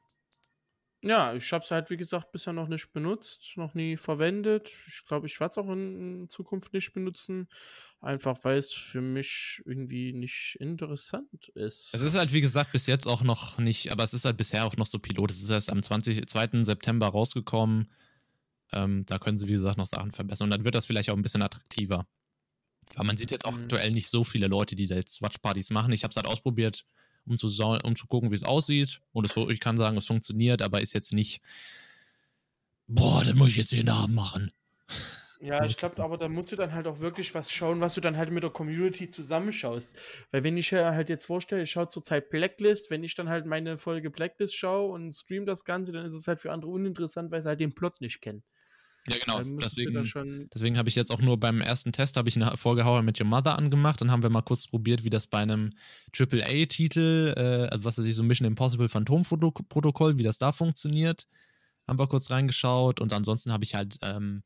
Ja, ich habe es halt, wie gesagt, bisher noch nicht benutzt, noch nie verwendet. Ich glaube, ich werde es auch in, Zukunft nicht benutzen. Einfach weil es für mich irgendwie nicht interessant ist. Es ist halt, wie gesagt, bis jetzt auch noch nicht, aber es ist halt bisher auch noch so Pilot. Es ist erst am 20, 2. September rausgekommen. Ähm, da können sie, wie gesagt, noch Sachen verbessern. Und dann wird das vielleicht auch ein bisschen attraktiver. Aber man sieht jetzt auch Mhm. aktuell nicht so viele Leute, die da jetzt Watchpartys machen. Ich habe es halt ausprobiert, um zu, um zu gucken, wie es aussieht. Und es, ich kann sagen, es funktioniert, aber ist jetzt nicht, boah, das muss ich jetzt jeden Abend machen. Ja, ich glaube, aber da musst du dann halt auch wirklich was schauen, was du dann halt mit der Community zusammenschaust. Weil wenn ich ja halt jetzt vorstelle, ich schaue zurzeit Blacklist, wenn ich dann halt meine Folge Blacklist schaue und stream das Ganze, dann ist es halt für andere uninteressant, weil sie halt den Plot nicht kennen. Ja, genau. Deswegen. Deswegen habe ich jetzt auch nur beim ersten Test habe ich eine I Met Your Mother angemacht. Dann haben wir mal kurz probiert, wie das bei einem AAA-Titel, äh, also was weiß ich, so Mission Impossible Phantom-Protokoll, wie das da funktioniert. Haben wir kurz reingeschaut und ansonsten habe ich halt, ähm,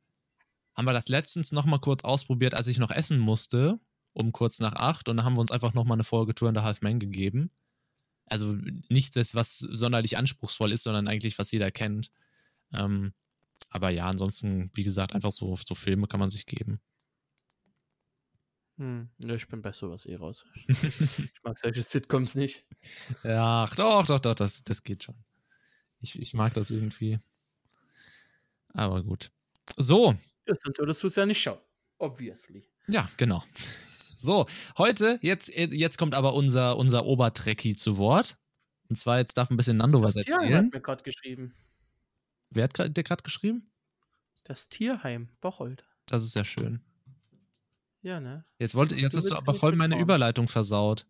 haben wir das letztens noch mal kurz ausprobiert, als ich noch essen musste, um kurz nach acht. Und dann haben wir uns einfach noch mal eine Folge Tour and a Half Men gegeben. Also nichts, was sonderlich anspruchsvoll ist, sondern eigentlich, was jeder kennt. Ähm, aber ja, ansonsten, wie gesagt, einfach so, so Filme kann man sich geben. Hm, ja, ich bin bei sowas eh raus. *laughs* ich mag solche Sitcoms nicht. Ja, ach, doch, doch, doch, das, das geht schon. Ich, ich mag das irgendwie. Aber gut. So, Ja, sonst würdest du es ja nicht schauen. Obviously. ja, genau. So, heute, jetzt, jetzt kommt aber unser, unser Obertrecki zu Wort. Und zwar, jetzt darf ein bisschen Nando was Das Tierheim erzählen. hat mir gerade geschrieben. Wer hat der gerade geschrieben? Das Tierheim, Bocholt. Das ist ja schön. Ja, ne? Jetzt, wollte, jetzt Du hast du aber voll meine mitfahren. Überleitung versaut.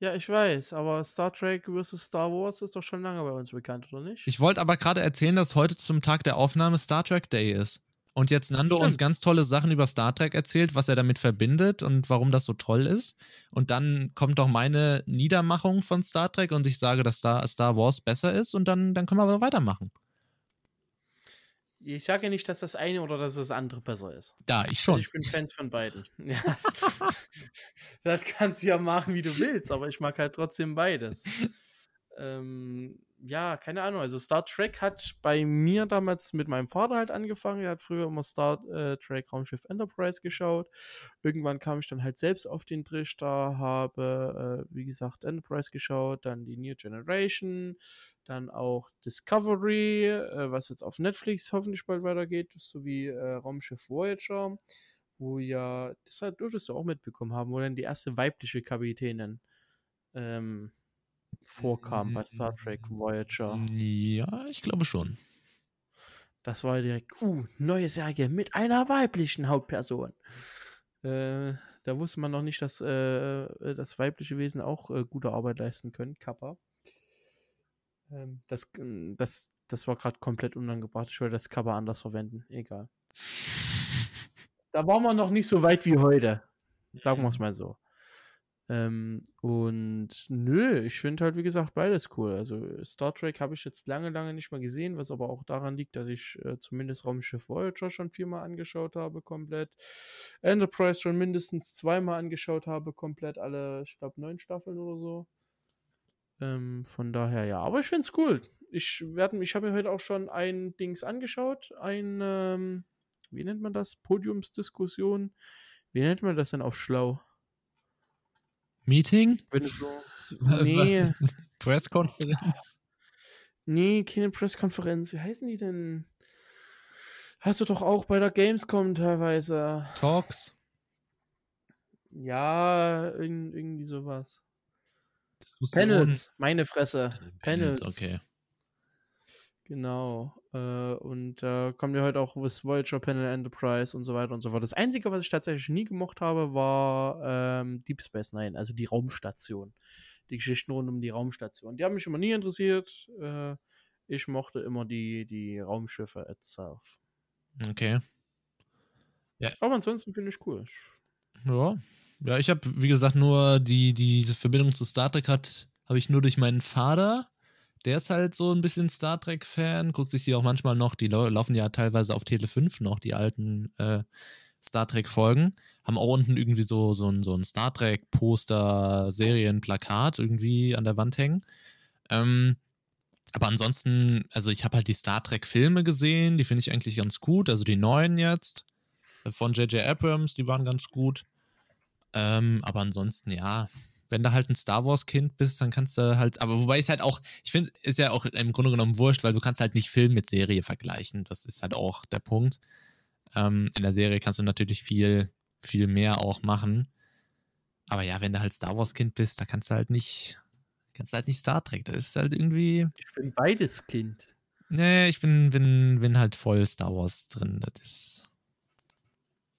Ja, ich weiß, aber Star Trek vs. Star Wars ist doch schon lange bei uns bekannt, oder nicht? Ich wollte aber gerade erzählen, dass heute zum Tag der Aufnahme Star Trek Day ist. Und jetzt Nando Stimmt. uns ganz tolle Sachen über Star Trek erzählt, was er damit verbindet und warum das so toll ist. Und dann kommt doch meine Niedermachung von Star Trek und ich sage, dass Star, Star Wars besser ist und dann, dann können wir aber weitermachen. Ich sage ja nicht, dass das eine oder dass das andere besser ist. Da, ich Also schon. ich bin Fan von beiden. *laughs* Ja. das kannst du ja machen, wie du willst, aber ich mag halt trotzdem beides. *laughs* ähm, ja, keine Ahnung. Also Star Trek hat bei mir damals mit meinem Vater halt angefangen. Er hat früher immer Star äh, Trek Raumschiff Enterprise geschaut. Irgendwann kam ich dann halt selbst auf den Trichter, habe, äh, wie gesagt, Enterprise geschaut, dann die New Generation, dann auch Discovery, äh, was jetzt auf Netflix hoffentlich bald weitergeht, sowie äh, Raumschiff Voyager, wo ja, das halt dürftest du auch mitbekommen haben, wo dann die erste weibliche Kapitänin ähm, vorkam bei Star Trek Voyager. Ja, ich glaube schon. Das war direkt, uh, neue Serie mit einer weiblichen Hauptperson. Äh, da wusste man noch nicht, dass äh, das weibliche Wesen auch äh, gute Arbeit leisten können. Kappa. Ähm, das, das, das war gerade komplett unangebracht. Ich wollte das Kappa anders verwenden. Egal. Da waren wir noch nicht so weit wie heute. Sagen wir es mal so. Ähm, und nö, ich finde halt, wie gesagt, beides cool. Also Star Trek habe ich jetzt lange, lange nicht mehr gesehen, was aber auch daran liegt, dass ich äh, zumindest Raumschiff Voyager schon viermal angeschaut habe, komplett. Enterprise schon mindestens zweimal angeschaut habe, komplett alle, ich glaube, neun Staffeln oder so. Ähm, von daher ja, aber ich finde es cool. Ich werde, ich habe mir heute auch schon ein Dings angeschaut, ein, ähm, wie nennt man das? Podiumsdiskussion? Wie nennt man das denn auf schlau? Meeting? Wenn so. Nee, *laughs* Presskonferenz? nee, keine Presskonferenz. Wie heißen die denn? Hast du doch auch bei der Gamescom teilweise. Talks? Ja, irg- irgendwie sowas. Panels, meine Fresse. Panels, Panels. okay. Genau. Äh, und da kommt ja heute auch das Voyager Panel Enterprise und so weiter und so fort. Das Einzige, was ich tatsächlich nie gemocht habe, war ähm, Deep Space Nine, also die Raumstation. Die Geschichten rund um die Raumstation. Die haben mich immer nie interessiert. Äh, ich mochte immer die, die Raumschiffe itself. Okay. Aber ansonsten finde ich cool. Ja. Ja, ich habe, wie gesagt, nur die, diese Verbindung zu Star Trek hat, habe ich nur durch meinen Vater. Der ist halt so ein bisschen Star Trek-Fan, guckt sich die auch manchmal noch, die lau laufen ja teilweise auf Tele 5 noch, die alten äh, Star Trek-Folgen. Haben auch unten irgendwie so, so ein, so ein Star Trek-Poster, Serienplakat irgendwie an der Wand hängen. Ähm, aber ansonsten, also ich habe halt die Star Trek-Filme gesehen, die finde ich eigentlich ganz gut, also die neuen jetzt äh, von J.J. Abrams, die waren ganz gut. Ähm, aber ansonsten, ja, wenn du halt ein Star Wars-Kind bist, dann kannst du halt, aber wobei ich halt auch, ich finde, ist ja auch im Grunde genommen wurscht, weil du kannst halt nicht Film mit Serie vergleichen. Das ist halt auch der Punkt. Ähm, in der Serie kannst du natürlich viel, viel mehr auch machen. Aber ja, wenn du halt Star Wars-Kind bist, da kannst du halt nicht, kannst du halt nicht Star Trek. Das ist halt irgendwie. ich bin beides Kind. Nee, ich bin, bin, bin halt voll Star Wars drin. Das ist.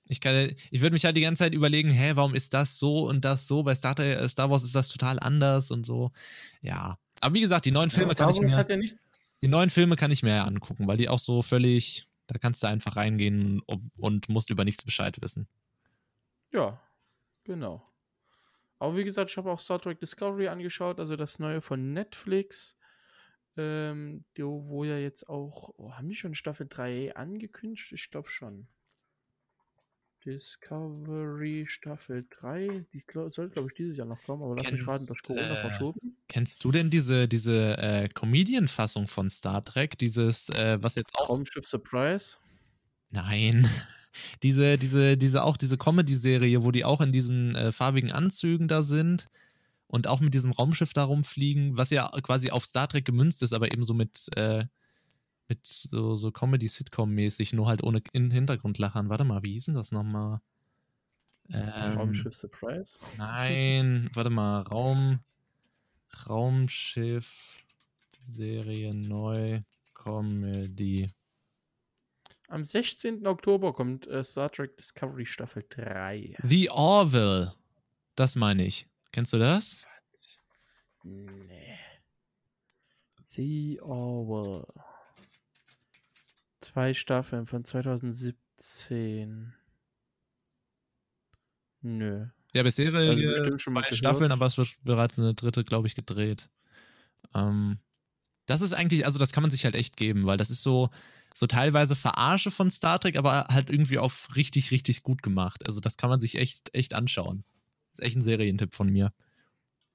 Ich, kann, ich würde mich halt die ganze Zeit überlegen, hä, warum ist das so und das so? Bei Star, äh, Star Wars ist das total anders und so. Ja. Aber wie gesagt, die neuen Filme Star kann ich mir, ja die neuen Filme kann ich mir angucken, weil die auch so völlig, da kannst du einfach reingehen und musst über nichts Bescheid wissen. Ja, genau. Aber wie gesagt, ich habe auch Star Trek Discovery angeschaut, also das neue von Netflix. Ähm, wo ja jetzt auch. Oh, haben die schon Staffel 3 angekündigt? Ich glaube schon. Discovery Staffel 3. Die soll, glaube ich, dieses Jahr noch kommen, aber lass mich Kennst, raten, durch Corona äh, verschoben. Kennst du denn diese, diese äh, Comedian-Fassung von Star Trek? Dieses, äh, was jetzt auch Raumschiff Surprise. Nein. *laughs* Diese, diese, diese, auch diese Comedy-Serie, wo die auch in diesen äh, farbigen Anzügen da sind und auch mit diesem Raumschiff da rumfliegen, was ja quasi auf Star Trek gemünzt ist, aber eben so mit, äh, mit so, so Comedy-Sitcom-mäßig, nur halt ohne in Hintergrundlachern. Warte mal, wie hieß denn das nochmal? Ähm, Raumschiff Surprise. Nein, warte mal, Raum, Raumschiff, Serie neu, Comedy. Am 16. Oktober kommt äh, Star Trek Discovery Staffel 3. The Orville. Das meine ich. Kennst du das? Nee. The Orwell. Zwei Staffeln von 2017. Nö. Ja, bisher Also bestimmt schon mal zwei. Staffeln, aber es wird bereits eine dritte, glaube ich, gedreht. Ähm, das ist eigentlich, also das kann man sich halt echt geben, weil das ist so, so teilweise Verarsche von Star Trek, aber halt irgendwie auf richtig, richtig gut gemacht. Also das kann man sich echt, echt anschauen. ist echt ein Serientipp von mir.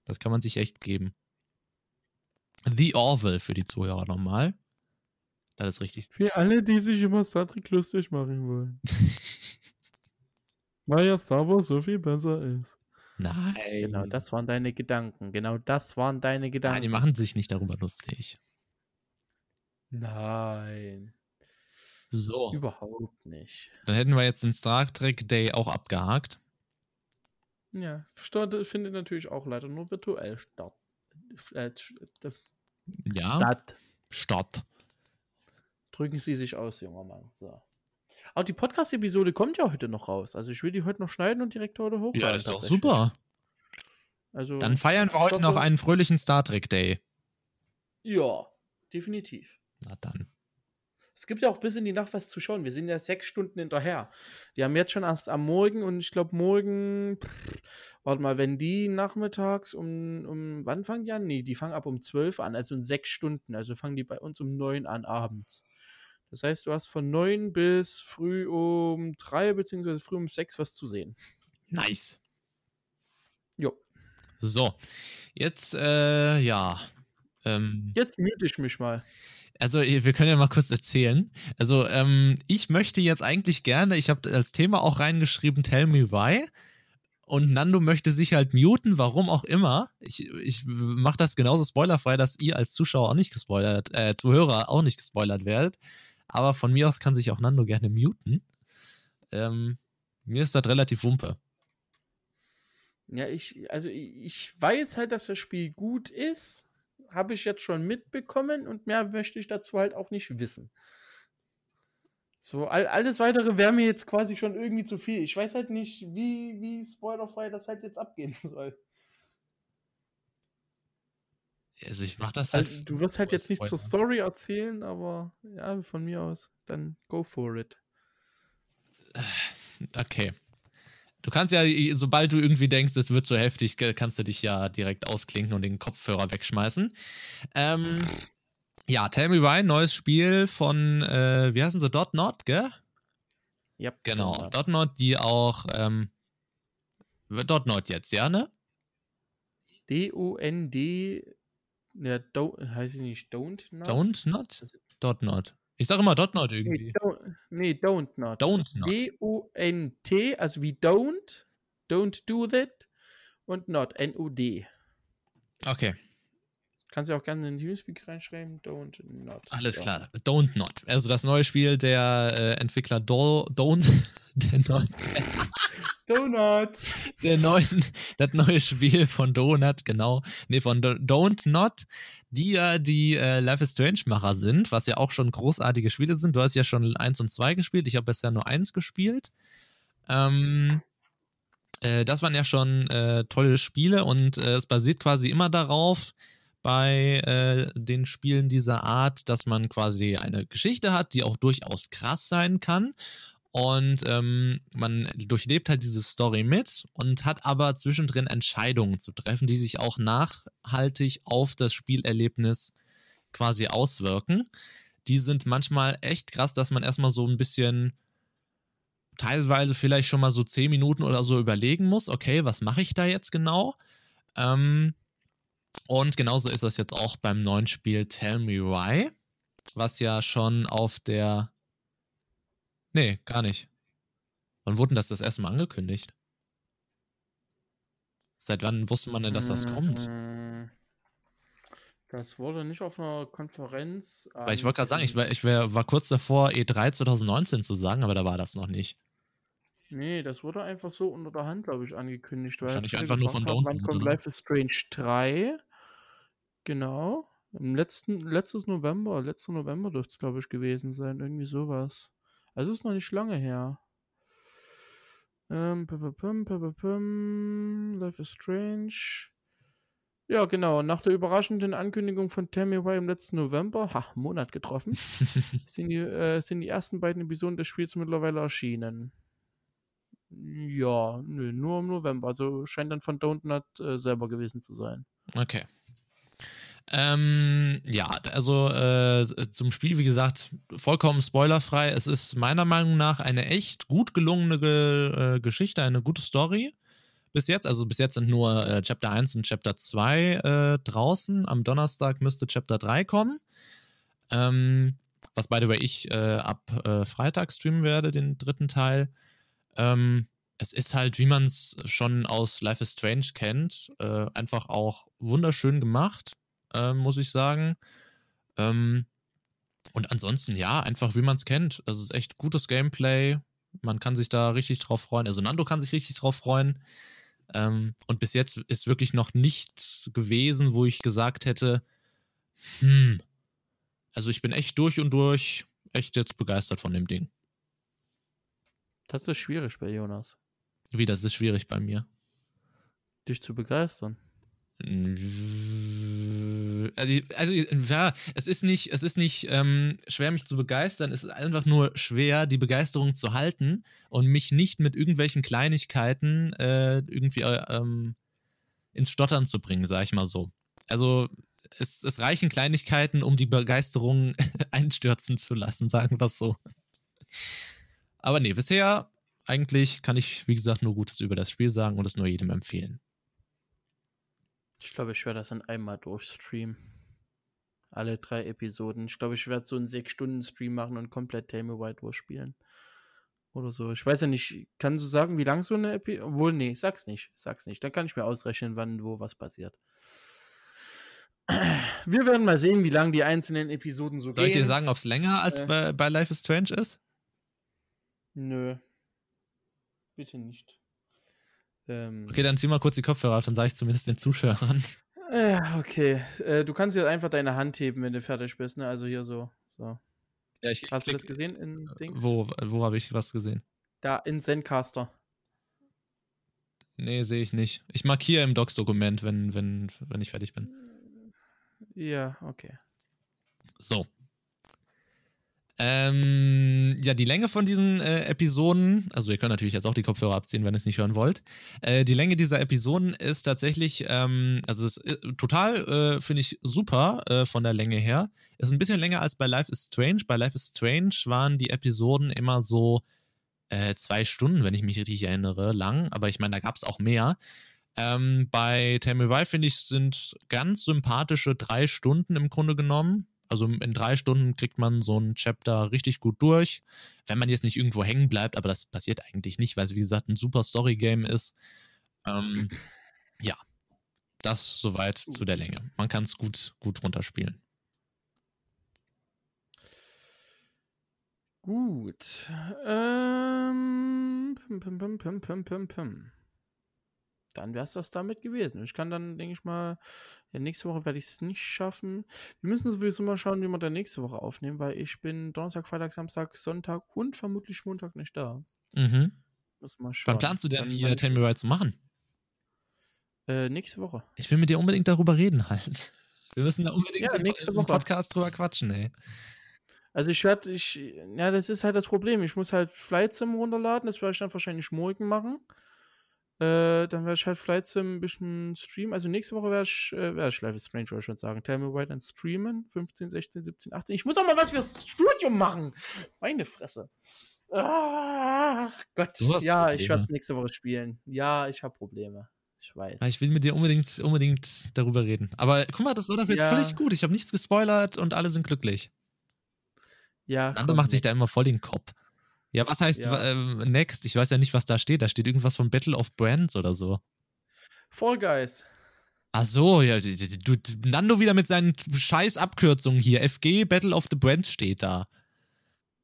Das kann man sich echt geben. The Orville für die Zuhörer nochmal. Das ist richtig. Für alle, die sich über Star Trek lustig machen wollen. *laughs* Weil ja Star Wars so viel besser ist. Nein. Genau, das waren deine Gedanken. Genau, das waren deine Nein, die Gedanken. machen sich nicht darüber lustig. Nein, So. überhaupt nicht. Dann hätten wir jetzt den Star Trek Day auch abgehakt. Ja, Start findet natürlich auch leider nur virtuell statt. Äh, st- Ja. Statt. Statt. Drücken Sie sich aus, junger Mann. So. Aber die Podcast-Episode kommt ja heute noch raus. Also ich will die heute noch schneiden und direkt heute hochladen. Ja, ist doch super. Also, Dann feiern wir heute noch einen fröhlichen Star Trek Day. Ja, definitiv. Na dann. Es gibt ja auch bis in die Nacht was zu schauen. Wir sind ja sechs Stunden hinterher. Die haben jetzt schon erst am Morgen und ich glaube morgen, pff, warte mal, wenn die nachmittags um, um, wann fangen die an? Nee, die fangen ab um 12 an, also in sechs Stunden. Also fangen die bei uns um neun an abends. Das heißt, du hast von neun bis früh um drei beziehungsweise früh um sechs was zu sehen. Nice. Jo. So. Jetzt, äh, ja. Ähm, Jetzt müde ich mich mal. Also, wir können ja mal kurz erzählen. Also, ähm, ich möchte jetzt eigentlich gerne, ich habe als Thema auch reingeschrieben, Tell Me Why. Und Nando möchte sich halt muten, warum auch immer. Ich, ich mache das genauso spoilerfrei, dass ihr als Zuschauer auch nicht gespoilert, äh, Zuhörer auch nicht gespoilert werdet. Aber von mir aus kann sich auch Nando gerne muten. Ähm, mir ist das relativ wumpe. Ja, ich, also ich weiß halt, dass das Spiel gut ist habe ich jetzt schon mitbekommen und mehr möchte ich dazu halt auch nicht wissen. So, all, alles weitere wäre mir jetzt quasi schon irgendwie zu viel. Ich weiß halt nicht, wie, wie spoilerfrei das halt jetzt abgehen *laughs* soll. Also ich mach das halt. Also, du wirst halt jetzt nicht zur Story erzählen, aber ja, von mir aus, dann go for it. *sighs* Okay. Du kannst ja, sobald du irgendwie denkst, es wird so heftig, kannst du dich ja direkt ausklinken und den Kopfhörer wegschmeißen. Ähm, ja, Tell Me Why, neues Spiel von, äh, wie heißen sie, Dot Not, gell? Ja. Genau, Dot Not, die auch, ähm, Dot Not jetzt, ja, ne? D-O-N-D, ja, do, heißt sie nicht Don't Not? Don't Not? Dot Not. Ich sage immer Dot Not irgendwie. Nee, don't, nee, don't not. Don't not. D-O-N-T, also wie don't, don't do that und not, N-O-D. Okay. Kannst du auch gerne in den Teamspeak reinschreiben, don't not. Alles ja. klar, don't not. Also das neue Spiel der äh, Entwickler Do, *laughs* Don't, der neue, Donut. Der neuen, das neue Spiel von Donut, genau. Nee, von Don't Not, die ja die äh, Life is Strange Macher sind, was ja auch schon großartige Spiele sind. Du hast ja schon eins und zwei gespielt. Ich habe bisher nur eins gespielt. Ähm, äh, das waren ja schon äh, tolle Spiele und äh, es basiert quasi immer darauf, bei äh, den Spielen dieser Art, dass man quasi eine Geschichte hat, die auch durchaus krass sein kann und ähm, man durchlebt halt diese Story mit und hat aber zwischendrin Entscheidungen zu treffen, die sich auch nachhaltig auf das Spielerlebnis quasi auswirken. Die sind manchmal echt krass, dass man erstmal so ein bisschen teilweise vielleicht schon mal so zehn Minuten oder so überlegen muss, okay, was mache ich da jetzt genau? Ähm, und genauso ist das jetzt auch beim neuen Spiel Tell Me Why, was ja schon auf der Nee, gar nicht. Wann wurde das das erste Mal angekündigt? Seit wann wusste man denn, dass das kommt? Mm, das wurde nicht auf einer Konferenz. Weil ich wollte gerade sagen, ich, war, ich war kurz davor, E3 2019 zu sagen, aber da war das noch nicht. Nee, das wurde einfach so unter der Hand, glaube ich, angekündigt. Wahrscheinlich einfach nur von Download. Wann kommt Life is Strange 3? Genau. Im letzten, letztes November, letzter November dürfte es, glaube ich, gewesen sein. Irgendwie sowas. Also ist noch nicht lange her. Ähm, pum, pum, pum, Life is Strange. Ja, genau. Nach der überraschenden Ankündigung von Tammy im letzten November, ha, Monat getroffen, *laughs* sind, die, äh, sind die ersten beiden Episoden des Spiels mittlerweile erschienen. Ja, nö, nur im November. Also scheint dann von Don't Not äh, selber gewesen zu sein. Okay. Ähm, ja, also äh, zum Spiel, wie gesagt, vollkommen spoilerfrei. Es ist meiner Meinung nach eine echt gut gelungene Ge äh, Geschichte, eine gute Story. Bis jetzt, also bis jetzt sind nur äh, Chapter 1 und Chapter 2 äh, draußen. Am Donnerstag müsste Chapter 3 kommen. Ähm, was by the way ich äh, ab äh, Freitag streamen werde, den dritten Teil. Ähm, es ist halt, wie man es schon aus Life is Strange kennt, einfach auch wunderschön gemacht äh, muss ich sagen. Ähm, und ansonsten, ja, einfach wie man es kennt. Also es ist echt gutes Gameplay. Man kann sich da richtig drauf freuen. Also Nando kann sich richtig drauf freuen. Ähm, und bis jetzt ist wirklich noch nichts gewesen, wo ich gesagt hätte, hm, also ich bin echt durch und durch, echt jetzt begeistert von dem Ding. Das ist schwierig bei Jonas. Wie, das ist schwierig bei mir. Dich zu begeistern. Also, also ja, es ist nicht, es ist nicht ähm, schwer, mich zu begeistern. Es ist einfach nur schwer, die Begeisterung zu halten und mich nicht mit irgendwelchen Kleinigkeiten äh, irgendwie äh, ähm, ins Stottern zu bringen, sag ich mal so. Also es, es reichen Kleinigkeiten, um die Begeisterung *laughs* einstürzen zu lassen, sagen wir es so. Aber nee, bisher eigentlich kann ich, wie gesagt, nur Gutes über das Spiel sagen und es nur jedem empfehlen. Ich glaube, ich werde das in einmal durchstreamen. alle drei Episoden. Ich glaube, ich werde so einen 6-Stunden-Stream machen und komplett Tame White War spielen. Oder so. Ich weiß ja nicht, kannst du sagen, wie lang so eine Episode. Obwohl, nee, sag's nicht. Sag's nicht. Dann kann ich mir ausrechnen, wann, wo was passiert. Wir werden mal sehen, wie lang die einzelnen Episoden so Soll gehen. ich dir sagen, ob es länger als Äh. bei, bei Life is Strange ist? Nö. Bitte nicht. Ähm, Okay, dann zieh mal kurz die Kopfhörer auf, dann sage ich zumindest den Zuschauern. äh, okay. Äh, du kannst jetzt einfach deine Hand heben, wenn du fertig bist, ne? Also hier so. so. Ja, ich Hast du das gesehen in Dings? Wo, wo habe ich was gesehen? Da in Zencaster. Nee, sehe ich nicht. Ich markiere im Docs-Dokument, wenn, wenn, wenn ich fertig bin. Ja, okay. So. Ähm, ja, die Länge von diesen äh, Episoden, also ihr könnt natürlich jetzt auch die Kopfhörer abziehen, wenn ihr es nicht hören wollt. Äh, die Länge dieser Episoden ist tatsächlich, ähm, also ist total, äh, finde ich, super äh, von der Länge her. Ist ein bisschen länger als bei Life is Strange. Bei Life is Strange waren die Episoden immer so äh, zwei Stunden, wenn ich mich richtig erinnere, lang. Aber ich meine, da gab es auch mehr. Ähm, bei Tell Why, finde ich, sind ganz sympathische drei Stunden im Grunde genommen. Also in drei Stunden kriegt man so ein Chapter richtig gut durch, wenn man jetzt nicht irgendwo hängen bleibt, aber das passiert eigentlich nicht, weil es wie gesagt ein super Story-Game ist. Ähm, *clears throat* ja, das soweit zu der Länge. Man kann es gut, gut runterspielen. Gut. Ähm, pim, pim, pim, pim, pim, pim, pim. Dann wäre es das damit gewesen. Ich kann dann, denke ich mal, ja, nächste Woche werde ich es nicht schaffen. Wir müssen sowieso mal schauen, wie wir dann nächste Woche aufnehmen, weil ich bin Donnerstag, Freitag, Samstag, Sonntag und vermutlich Montag nicht da. Mhm. Muss mal schauen. Wann planst du denn Dann- hier Tell Me Right zu machen? Äh, nächste Woche. Ich will mit dir unbedingt darüber reden halt. Wir müssen da unbedingt Ja, nächste im Woche. Podcast drüber quatschen, ey. Also ich werde, ich, ja, das ist halt das Problem. Ich muss halt Flight Sim runterladen, das werde ich dann wahrscheinlich morgen machen. Äh, dann werde ich halt Flight Sim ein bisschen streamen. Also nächste Woche werde ich, äh, werde ich Life is Strange, wollte ich schon sagen. Tell me White and streamen. 15, 16, 17, 18. Ich muss auch mal was fürs Studium machen. Meine Fresse. Ach Gott. Ja, ich Probleme. werde es nächste Woche spielen. Ja, ich habe Probleme. Ich weiß. Ja, Ich will mit dir unbedingt, unbedingt darüber reden. Aber guck mal, das war doch jetzt Ja. völlig gut. Ich habe nichts gespoilert und alle sind glücklich. ja, Nando macht sich da immer voll den Kopf. Ja, was heißt Ja. ähm, Next? Ich weiß ja nicht, was da steht. Da steht irgendwas von Battle of Brands oder so. Fall Guys. Ach so, ja, du, Nando wieder mit seinen scheiß Abkürzungen hier. FG Battle of the Brands steht da.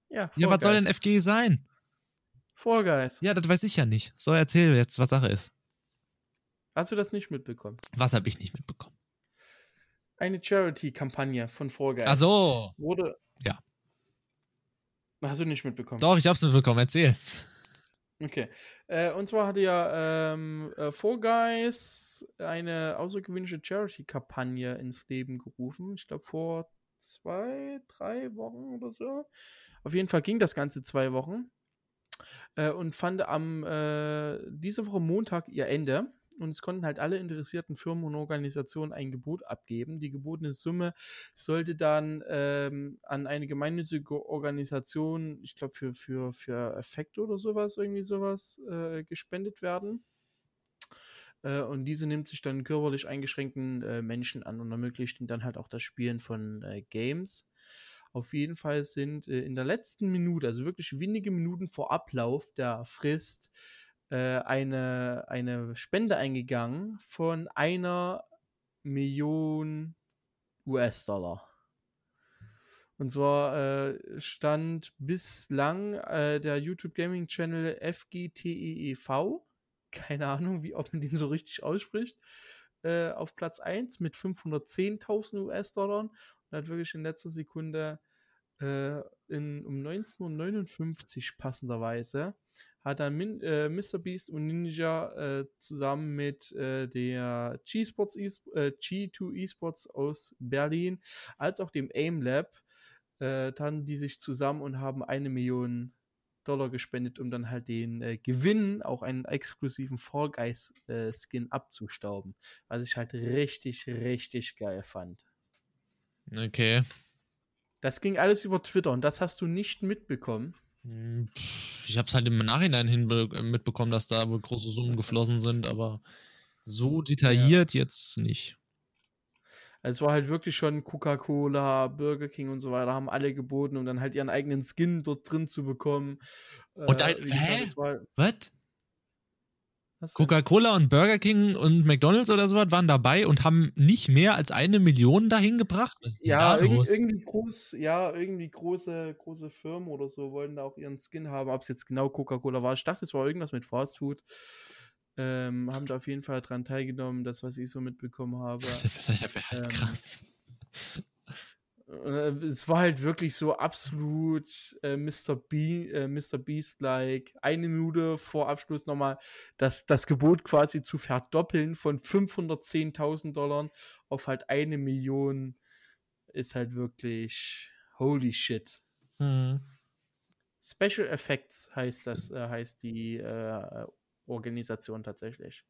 Ja, Ja, Fall was soll denn Guys. FG sein? Fall Guys. Ja, das weiß ich ja nicht. So, erzähl jetzt, was Sache ist. Hast du das nicht mitbekommen? Was habe ich nicht mitbekommen? Eine Charity-Kampagne von Fall Guys. Ach so. Wurde. Ja. Hast du nicht mitbekommen? Doch, ich hab's mitbekommen. Erzähl. Okay. Äh, und zwar hatte ja ähm, äh, Fall Guys eine außergewöhnliche Charity-Kampagne ins Leben gerufen. Ich glaube vor zwei, drei Wochen oder so. Auf jeden Fall ging das Ganze zwei Wochen. Äh, und fand am äh, diese Woche Montag ihr Ende. Und es konnten halt alle interessierten Firmen und Organisationen ein Gebot abgeben. Die gebotene Summe sollte dann ähm, an eine gemeinnützige Organisation, ich glaube für, für, für Effekte oder sowas, irgendwie sowas, äh, gespendet werden. Äh, und diese nimmt sich dann körperlich eingeschränkten äh, Menschen an und ermöglicht ihnen dann halt auch das Spielen von äh, Games. Auf jeden Fall sind äh, in der letzten Minute, also wirklich wenige Minuten vor Ablauf der Frist, äh, eine, eine Spende eingegangen von einer Million US-Dollar. Und zwar äh, stand bislang äh, der YouTube Gaming Channel FGTEEV, keine Ahnung, wie ob man den so richtig ausspricht, äh, auf Platz 1 mit 510.000 US-Dollar und hat wirklich in letzter Sekunde äh, in, um 19.59 Uhr passenderweise hat dann Min, äh, Mr. Beast und Ninja äh, zusammen mit äh, der G-Sports e äh, G2 Esports aus Berlin als auch dem AIM Lab äh, taten die sich zusammen und haben eine Million Dollar gespendet, um dann halt den äh, Gewinn, auch einen exklusiven Fall Guys äh, Skin abzustauben. Was ich halt richtig, richtig geil fand. Okay. Das ging alles über Twitter und das hast du nicht mitbekommen. Hm, Ich habe es halt im Nachhinein hin mitbekommen, dass da wohl große Summen geflossen sind, aber so detailliert jetzt nicht. Also es war halt wirklich schon Coca-Cola, Burger King und so weiter, haben alle geboten, um dann halt ihren eigenen Skin dort drin zu bekommen. Und Äh, hä? Was? Coca-Cola und Burger King und McDonalds oder sowas waren dabei und haben nicht mehr als eine Million dahin gebracht? Was ist denn Ja, los? irgendwie groß, ja, irgendwie große, große Firmen oder so wollen da auch ihren Skin haben. Ob es jetzt genau Coca-Cola war, ich dachte, es war irgendwas mit Fast Food. Ähm, haben da auf jeden Fall dran teilgenommen, das, was ich so mitbekommen habe. *laughs* Das wäre halt Ähm, krass. Äh, es war halt wirklich so absolut äh, Mr. Be äh, Mr. Beast-like. Eine Minute vor Abschluss nochmal das, das Gebot quasi zu verdoppeln von 510.000 Dollar auf halt eine Million ist halt wirklich holy shit. Mhm. Special Effects heißt das, äh, heißt die äh, Organisation tatsächlich.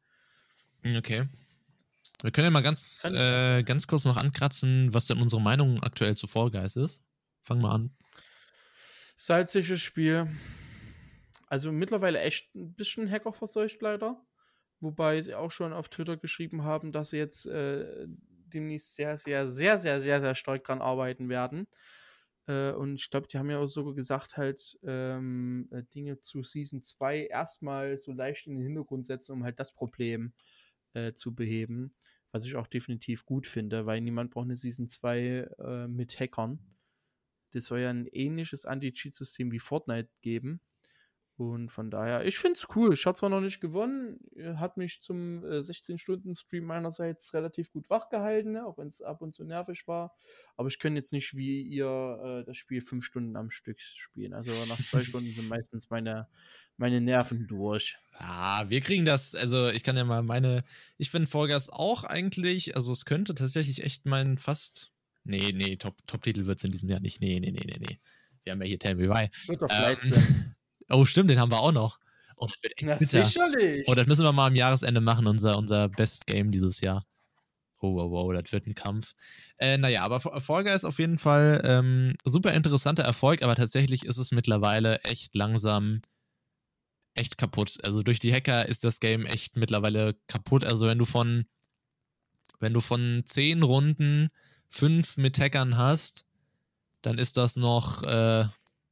Okay. Wir können ja mal ganz, äh, ganz kurz noch ankratzen, was denn unsere Meinung aktuell zu Fall Guys ist. Fang mal an. Salziges Spiel. Also mittlerweile echt ein bisschen hackerverseucht leider. Wobei sie auch schon auf Twitter geschrieben haben, dass sie jetzt äh, demnächst sehr, sehr, sehr, sehr, sehr, sehr stark dran arbeiten werden. Äh, und ich glaube, die haben ja auch sogar gesagt, halt ähm, äh, Dinge zu Season 2 erstmal so leicht in den Hintergrund setzen, um halt das Problem äh, zu beheben. Was ich auch definitiv gut finde, weil niemand braucht eine Season 2 äh, mit Hackern. Das soll ja ein ähnliches Anti-Cheat-System wie Fortnite geben. Und von daher, ich finde es cool. Ich habe zwar noch nicht gewonnen, hat mich zum äh, 16-Stunden-Stream meinerseits relativ gut wach gehalten, ne? auch wenn es ab und zu nervig war. Aber ich kann jetzt nicht wie ihr äh, das Spiel fünf Stunden am Stück spielen. Also nach zwei *laughs* Stunden sind meistens meine, meine Nerven durch. Ja, wir kriegen das, also ich kann ja mal meine, ich finde Fall Guys auch eigentlich, also es könnte tatsächlich echt mein fast, nee, nee, Top- Top-Titel wird es in diesem Jahr nicht, nee, nee, nee, nee, nee. Wir haben ja hier Tell Me Why. Wird doch Ähm. *laughs* oh, stimmt, den haben wir auch noch. Oh, das wird echt Na, bitter. sicherlich. Oh, das müssen wir mal am Jahresende machen, unser, unser Best Game dieses Jahr. Oh, wow, wow, das wird ein Kampf. Äh, naja, aber Fall Guys auf jeden Fall ähm, super interessanter Erfolg, aber tatsächlich ist es mittlerweile echt langsam echt kaputt. Also durch die Hacker ist das Game echt mittlerweile kaputt. Also wenn du von wenn du von zehn Runden fünf mit Hackern hast, dann ist das noch äh,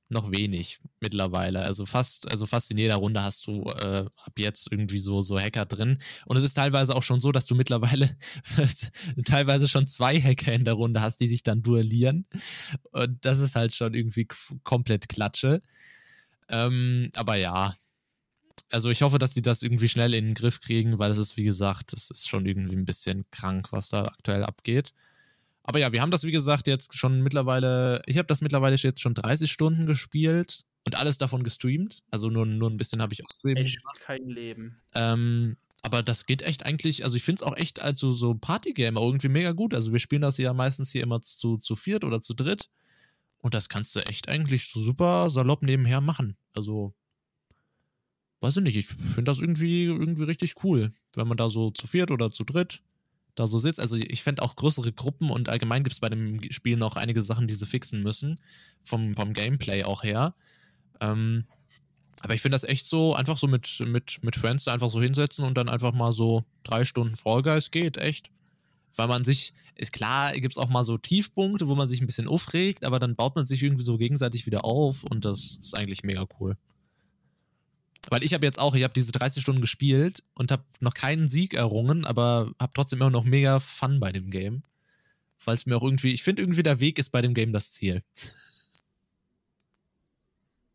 noch wenig mittlerweile. Also fast, also fast in jeder Runde hast du äh, ab jetzt irgendwie so, so Hacker drin. Und es ist teilweise auch schon so, dass du mittlerweile *laughs* teilweise schon zwei Hacker in der Runde hast, die sich dann duellieren. Und das ist halt schon irgendwie komplett Klatsche. Ähm, aber ja. Also ich hoffe, dass die das irgendwie schnell in den Griff kriegen, weil es ist, wie gesagt, es ist schon irgendwie ein bisschen krank, was da aktuell abgeht. Aber ja, wir haben das, wie gesagt, jetzt schon mittlerweile, ich habe das mittlerweile jetzt schon 30 Stunden gespielt und alles davon gestreamt. Also nur, nur ein bisschen habe ich auch streamen Echt kein Leben. ähm, aber das geht echt eigentlich, also ich finde es auch echt als so, so Partygame irgendwie mega gut. Also wir spielen das ja meistens hier immer zu, zu viert oder zu dritt. Und das kannst du echt eigentlich so super salopp nebenher machen. Also, weiß ich nicht, ich finde das irgendwie, irgendwie richtig cool, wenn man da so zu viert oder zu dritt da so sitzt. Also ich fände auch größere Gruppen und allgemein gibt es bei dem Spiel noch einige Sachen, die sie fixen müssen. Vom, vom Gameplay auch her. Ähm, aber ich finde das echt so, einfach so mit, mit, mit Friends da einfach so hinsetzen und dann einfach mal so drei Stunden Fall geht, echt. Weil man sich, ist klar, gibt es auch mal so Tiefpunkte, wo man sich ein bisschen aufregt, aber dann baut man sich irgendwie so gegenseitig wieder auf und das ist eigentlich mega cool. Weil ich habe jetzt auch, ich habe diese 30 Stunden gespielt und habe noch keinen Sieg errungen, aber habe trotzdem immer noch mega Fun bei dem Game. Weil es mir auch irgendwie, ich finde irgendwie der Weg ist bei dem Game das Ziel.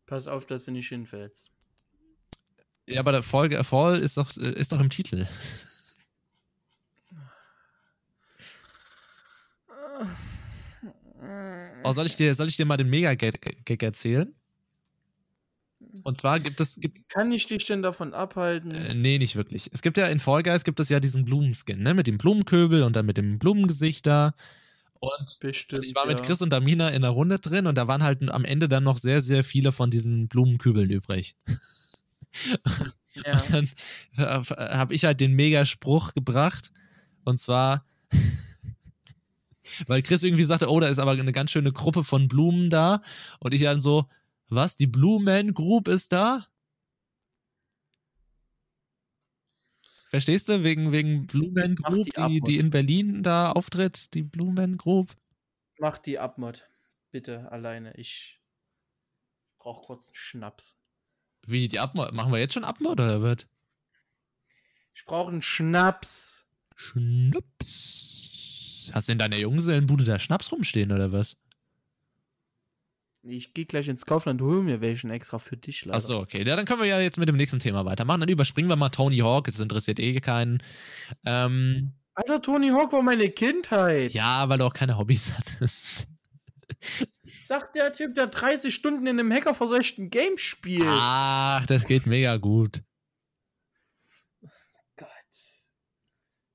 Pass auf, dass du nicht hinfällst. Ja, aber der Folge Fall ist doch, äh, ist doch im Titel. *laughs* Oh, soll ich dir, soll ich dir mal den Mega-Gag erzählen? Und zwar gibt es, gibt, Kann ich dich denn davon abhalten? äh, nee, nicht wirklich. Es gibt ja in Fall Guys gibt es ja diesen Blumenskin, ne, mit dem Blumenköbel und dann mit dem Blumengesicht da. Und Bestimmt. ich war mit ja. Chris und Amina in der Runde drin und da waren halt am Ende dann noch sehr, sehr viele von diesen Blumenkübeln übrig. Ja. *laughs* Und dann habe ich halt den Mega-Spruch gebracht. Und zwar, *laughs* weil Chris irgendwie sagte, oh, da ist aber eine ganz schöne Gruppe von Blumen da. Und ich dann so, was, die Blumen Group ist da? Verstehst du? Wegen, wegen Blue Man Group, die die, die in Berlin da auftritt, die Blue Man Group. Mach die Abmod. Bitte alleine. Ich brauch kurz einen Schnaps. Wie, die Abmod? Machen wir jetzt schon Abmod oder wird? Ich brauche einen Schnaps. Schnaps. Hast du in deiner Junggesellenbude da Schnaps rumstehen oder was? Ich gehe gleich ins Kaufland, hol mir welchen extra für dich. Leider. Achso, okay. Ja, dann können wir ja jetzt mit dem nächsten Thema weitermachen. Dann überspringen wir mal Tony Hawk. Es interessiert eh keinen. Ähm, Alter, Tony Hawk war meine Kindheit. ja, weil du auch keine Hobbys hattest. Sagt der Typ, der 30 Stunden in einem hackerverseuchten Game spielt. Ach, das geht mega gut. Gott.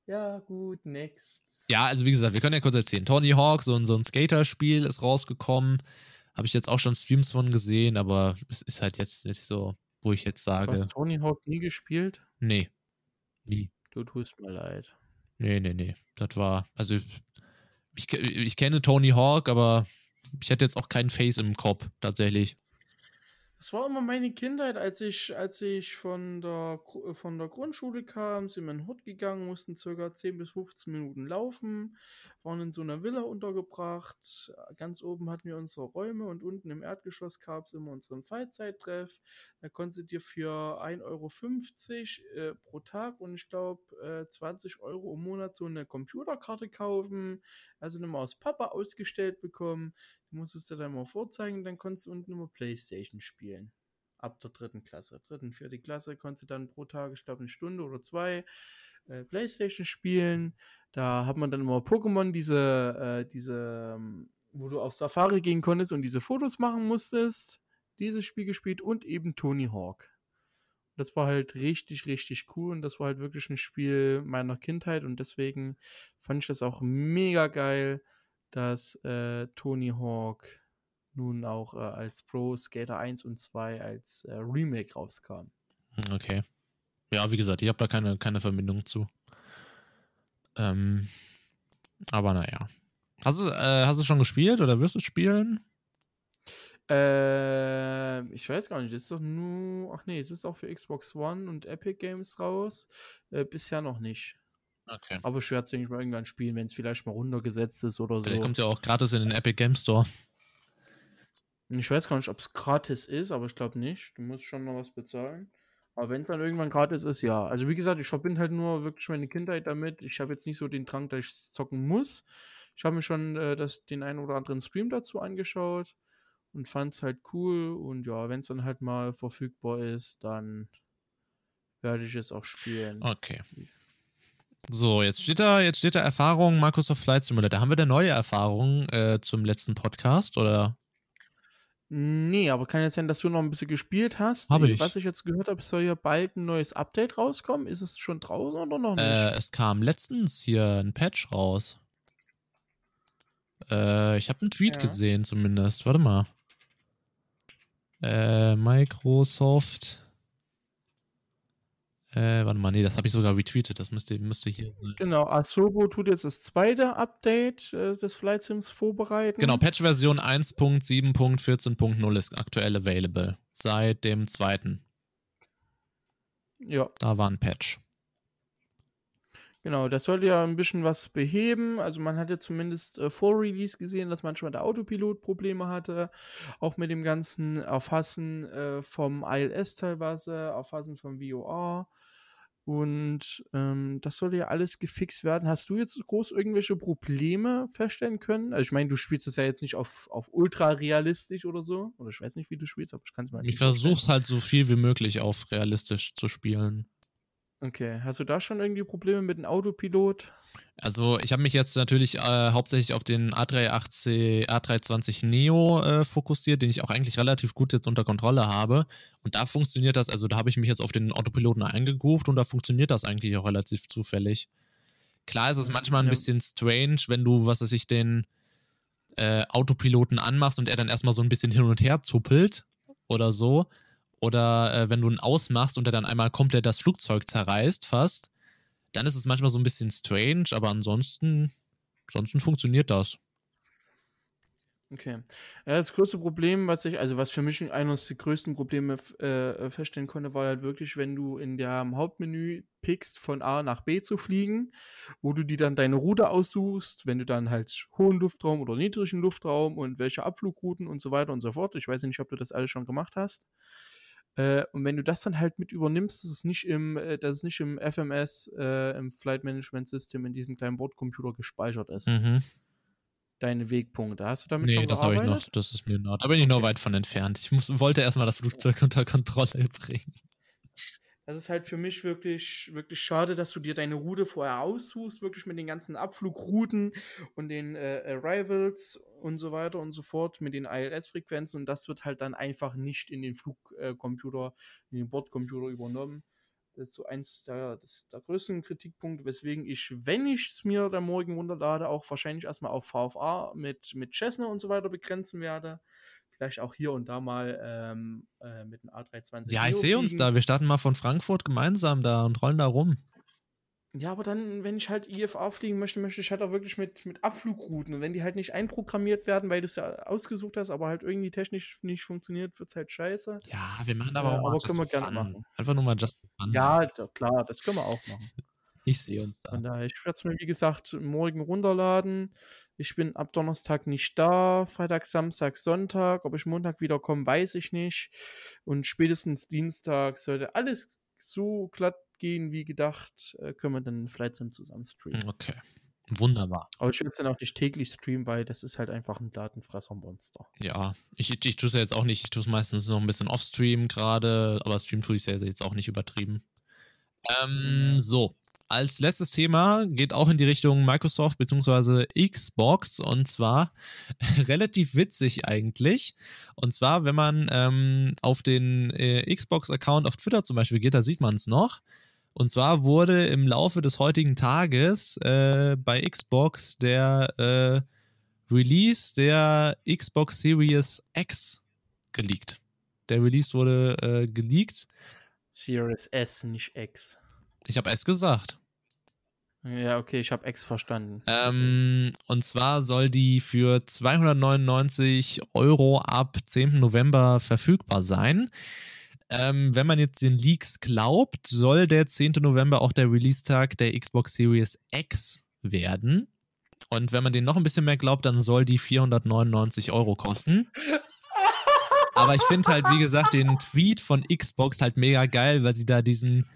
Ja, gut, next. Ja, also wie gesagt, wir können ja kurz erzählen. Tony Hawk, so ein, so ein Skater-Spiel ist rausgekommen. Habe ich jetzt auch schon Streams von gesehen, aber es ist halt jetzt nicht so, wo ich jetzt Du sage, hast Tony Hawk nie gespielt? nee. Nie. Du tust mir leid. Nee, nee, nee. Das war, also ich, ich kenne Tony Hawk, aber ich hätte jetzt auch keinen Face im Kopf, tatsächlich. Das war immer meine Kindheit, als ich, als ich von der, Gru- von der Grundschule kam, sind wir in den Hut gegangen, mussten circa 10 bis 15 Minuten laufen, waren in so einer Villa untergebracht. Ganz oben hatten wir unsere Räume und unten im Erdgeschoss gab es immer unseren Freizeittreff. Da konntest du dir für 1,50 Euro äh, pro Tag und ich glaube äh, 20 Euro im Monat so eine Computerkarte kaufen, also eine aus Papa ausgestellt bekommen. Die musstest du dann mal vorzeigen, dann konntest du unten immer Playstation spielen. Ab der dritten Klasse. Dritten, vierte Klasse konntest du dann pro Tag, ich glaube, eine Stunde oder zwei äh, Playstation spielen. Da hat man dann immer Pokémon, diese, äh, diese, ähm, wo du auf Safari gehen konntest und diese Fotos machen musstest. Dieses Spiel gespielt und eben Tony Hawk. Das war halt richtig, richtig cool und das war halt wirklich ein Spiel meiner Kindheit und deswegen fand ich das auch mega geil, dass äh, Tony Hawk nun auch äh, als Pro Skater 1 und 2 als äh, Remake rauskam. Hm, Okay. Ja, wie gesagt, ich habe da keine, keine Verbindung zu. Ähm, aber naja. Hast du, äh, hast du schon gespielt oder wirst du spielen? Äh, ich weiß gar nicht, das ist doch nur. Ach nee, es ist auch für Xbox One und Epic Games raus. Äh, bisher noch nicht. Okay. Aber ich werde es, denke ich mal, irgendwann spielen, wenn es vielleicht mal runtergesetzt ist oder so. Vielleicht kommt es ja auch gratis in den Epic Game Store. Ich weiß gar nicht, ob es gratis ist, aber ich glaube nicht. Du musst schon noch was bezahlen. Aber wenn es dann irgendwann gratis ist, ja. Also wie gesagt, ich verbinde halt nur wirklich meine Kindheit damit. Ich habe jetzt nicht so den Drang, dass ich zocken muss. Ich habe mir schon äh, das, den einen oder anderen Stream dazu angeschaut und fand es halt cool. Und ja, wenn es dann halt mal verfügbar ist, dann werde ich es auch spielen. Okay. So, jetzt steht da, jetzt steht da Erfahrung Microsoft Flight Simulator. Haben wir da neue Erfahrungen äh, zum letzten Podcast oder? Nee, aber kann jetzt sein, dass du noch ein bisschen gespielt hast. Habe ich. Was ich jetzt gehört habe, soll ja bald ein neues Update rauskommen. Ist es schon draußen oder noch nicht? Äh, es kam letztens hier ein Patch raus. Äh, ich habe einen Tweet Ja. gesehen zumindest. Warte mal. Äh, Microsoft. Äh, warte mal, nee, das habe ich sogar retweetet. Das müsste, müsste hier. Genau, Asobo tut jetzt das zweite Update äh, des Flight Sims vorbereiten. Genau, Patch-Version 1.7.14.0 ist aktuell available. Seit dem zweiten. Ja, Da war ein Patch. Genau, das sollte ja ein bisschen was beheben. Also man hatte zumindest äh, vor Release gesehen, dass manchmal der Autopilot Probleme hatte. Auch mit dem ganzen Erfassen äh, vom ILS teilweise, Erfassen vom VOR. Und ähm, das sollte ja alles gefixt werden. Hast du jetzt groß irgendwelche Probleme feststellen können? Also ich meine, du spielst das ja jetzt nicht auf, auf ultra realistisch oder so. Oder ich weiß nicht, wie du spielst, aber ich kann es mal Ich versuche halt so viel wie möglich auf realistisch zu spielen. Okay, hast du da schon irgendwie Probleme mit dem Autopilot? Also ich habe mich jetzt natürlich äh, hauptsächlich auf den A380, A320 Neo äh, fokussiert, den ich auch eigentlich relativ gut jetzt unter Kontrolle habe. Und da funktioniert das, also da habe ich mich jetzt auf den Autopiloten eingegroovt und da funktioniert das eigentlich auch relativ zufällig. Klar ist es manchmal ein ja. bisschen strange, wenn du, was weiß ich, den äh, Autopiloten anmachst und er dann erstmal so ein bisschen hin und her zuppelt oder so. Oder äh, wenn du ihn ausmachst und er dann einmal komplett das Flugzeug zerreißt fast dann ist es manchmal so ein bisschen strange, aber ansonsten, ansonsten funktioniert das. Okay. Ja, das größte Problem, was ich, also was für mich eines der größten Probleme äh, feststellen konnte, war halt wirklich, wenn du in dem Hauptmenü pickst, von A nach B zu fliegen, wo du dir dann deine Route aussuchst, wenn du dann halt hohen Luftraum oder niedrigen Luftraum und welche Abflugrouten und so weiter und so fort. Ich weiß nicht, ob du das alles schon gemacht hast. Äh, und wenn du das dann halt mit übernimmst, dass es nicht im, äh, dass es nicht im FMS, äh, im Flight Management System, in diesem kleinen Bordcomputer gespeichert ist. Mhm deine Wegpunkte. Hast du damit nee, schon das habe ich noch. Das ist mir nah. Da bin ich noch weit von entfernt. Ich muss, wollte erstmal das Flugzeug *laughs* unter Kontrolle bringen. Das ist halt für mich wirklich, wirklich schade, dass du dir deine Route vorher aussuchst, wirklich mit den ganzen Abflugrouten und den äh, Arrivals und so weiter und so fort, mit den ILS-Frequenzen und das wird halt dann einfach nicht in den Flugcomputer, in den Bordcomputer übernommen. Das ist so eins der, das, der größten Kritikpunkte, weswegen ich, wenn ich es mir dann morgen runterlade, auch wahrscheinlich erstmal auf VFA mit, mit Cessna und so weiter begrenzen werde. Vielleicht auch hier und da mal ähm, äh, mit dem A320. Ja, ich sehe uns da. Wir starten mal von Frankfurt gemeinsam da und rollen da rum. Ja, aber dann, wenn ich halt IFA fliegen möchte, möchte ich halt auch wirklich mit, mit Abflugrouten. Und wenn die halt nicht einprogrammiert werden, weil du es ja ausgesucht hast, aber halt irgendwie technisch nicht funktioniert, wird es halt scheiße. Ja, wir machen aber äh, auch mal aber können wir gerne machen. Einfach nur mal just fun. Ja, klar, das können wir auch machen. *laughs* ich sehe uns da. Von daher, ich werde es mir, wie gesagt, morgen runterladen. Ich bin ab Donnerstag nicht da, Freitag, Samstag, Sonntag. Ob ich Montag wiederkomme, weiß ich nicht. Und spätestens Dienstag sollte alles so glatt gehen wie gedacht, äh, können wir dann Sim zusammen streamen. Okay. Wunderbar. Aber ich will es dann auch nicht täglich streamen, weil das ist halt einfach ein Datenfresser-Monster. Ja, ich, ich, ich tue es ja jetzt auch nicht, ich tue es meistens noch ein bisschen off-stream gerade, aber Stream tue ich es ja jetzt auch nicht übertrieben. Ähm, so, als letztes Thema geht auch in die Richtung Microsoft bzw. Xbox und zwar *laughs* relativ witzig eigentlich. Und zwar, wenn man ähm, auf den äh, Xbox-Account auf Twitter zum Beispiel geht, da sieht man es noch. Und zwar wurde im Laufe des heutigen Tages äh, bei Xbox der äh, Release der Xbox Series X geleakt. Der Release wurde äh, geleakt. Series S, nicht X. Ich habe S gesagt. Ja, okay, ich habe X verstanden. Ähm, und zwar soll die für 299 Euro ab 10. November verfügbar sein. Ähm, wenn man jetzt den Leaks glaubt, soll der 10. November auch der Release-Tag der Xbox Series X werden. Und wenn man den noch ein bisschen mehr glaubt, dann soll die 499 Euro kosten. Aber ich finde halt, wie gesagt, den Tweet von Xbox halt mega geil, weil sie da diesen,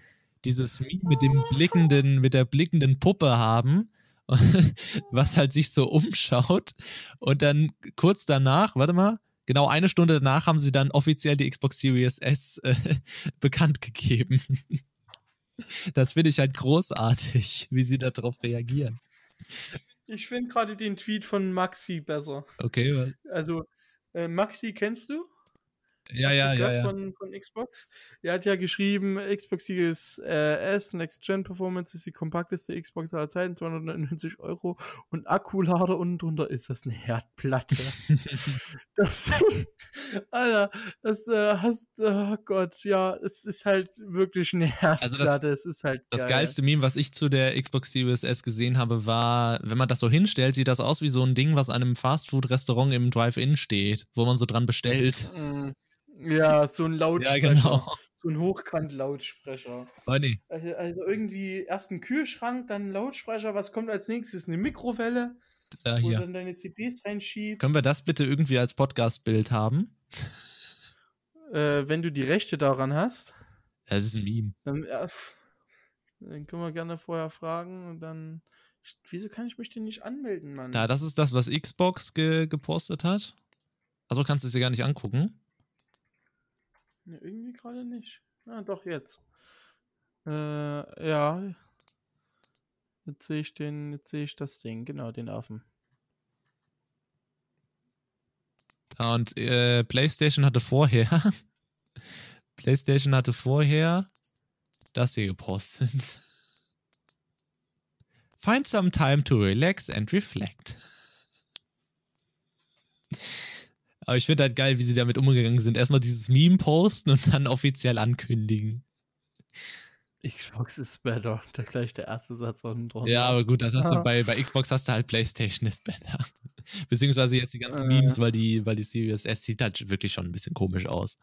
dieses Meme mit dem blickenden, mit der blickenden Puppe haben, *laughs* was halt sich so umschaut. Und dann kurz danach, warte mal, genau eine Stunde danach haben sie dann offiziell die Xbox Series S äh, *laughs* bekannt gegeben. das finde ich halt großartig, wie sie darauf reagieren. Ich finde gerade den Tweet von Maxi besser. Okay. Also, äh, Maxi kennst du? Ja, ja, ja, ja. Von, von Xbox. Er hat ja geschrieben, Xbox Series äh, S Next Gen Performance ist die kompakteste Xbox aller Zeiten, 299 Euro und Akkulader unten drunter ist das eine Herdplatte. *laughs* das, *laughs* Alter, das äh, hast, oh Gott, ja, es ist halt wirklich eine Herdplatte. Also das, es ist halt das geil. geilste Meme, was ich zu der Xbox Series S gesehen habe, war, wenn man das so hinstellt, sieht das aus wie so ein Ding, was einem Fastfood-Restaurant im Drive-In steht, wo man so dran bestellt. Ja, so ein Lautsprecher. Ja, genau. So ein Hochkant-Lautsprecher. Funny. Also, also, irgendwie erst ein Kühlschrank, dann ein Lautsprecher. Was kommt als nächstes? Eine Mikrowelle, ja, hier. wo du dann deine CDs reinschiebst. Können wir das bitte irgendwie als Podcast-Bild haben? Äh, wenn du die Rechte daran hast. Das ist ein Meme. Dann, ja, dann können wir gerne vorher fragen und dann. Wieso kann ich mich denn nicht anmelden, Mann? Ja, das ist das, was Xbox ge gepostet hat. Also kannst du es dir gar nicht angucken. Ne, irgendwie gerade nicht. Ah, doch, jetzt. Äh, ja. Jetzt sehe ich den, jetzt sehe ich das Ding, genau, den Affen. Und äh, PlayStation hatte vorher, *laughs* PlayStation hatte vorher das hier gepostet. Find some time to relax and reflect. Aber ich finde halt geil, wie sie damit umgegangen sind. Erstmal dieses Meme posten und dann offiziell ankündigen. Xbox is better. Da gleich der erste Satz unten drunter. Ja, aber gut, das hast du bei, bei Xbox hast du halt PlayStation is better. *laughs* Beziehungsweise jetzt die ganzen Äh. Memes, weil die, weil die Series S sieht halt wirklich schon ein bisschen komisch aus.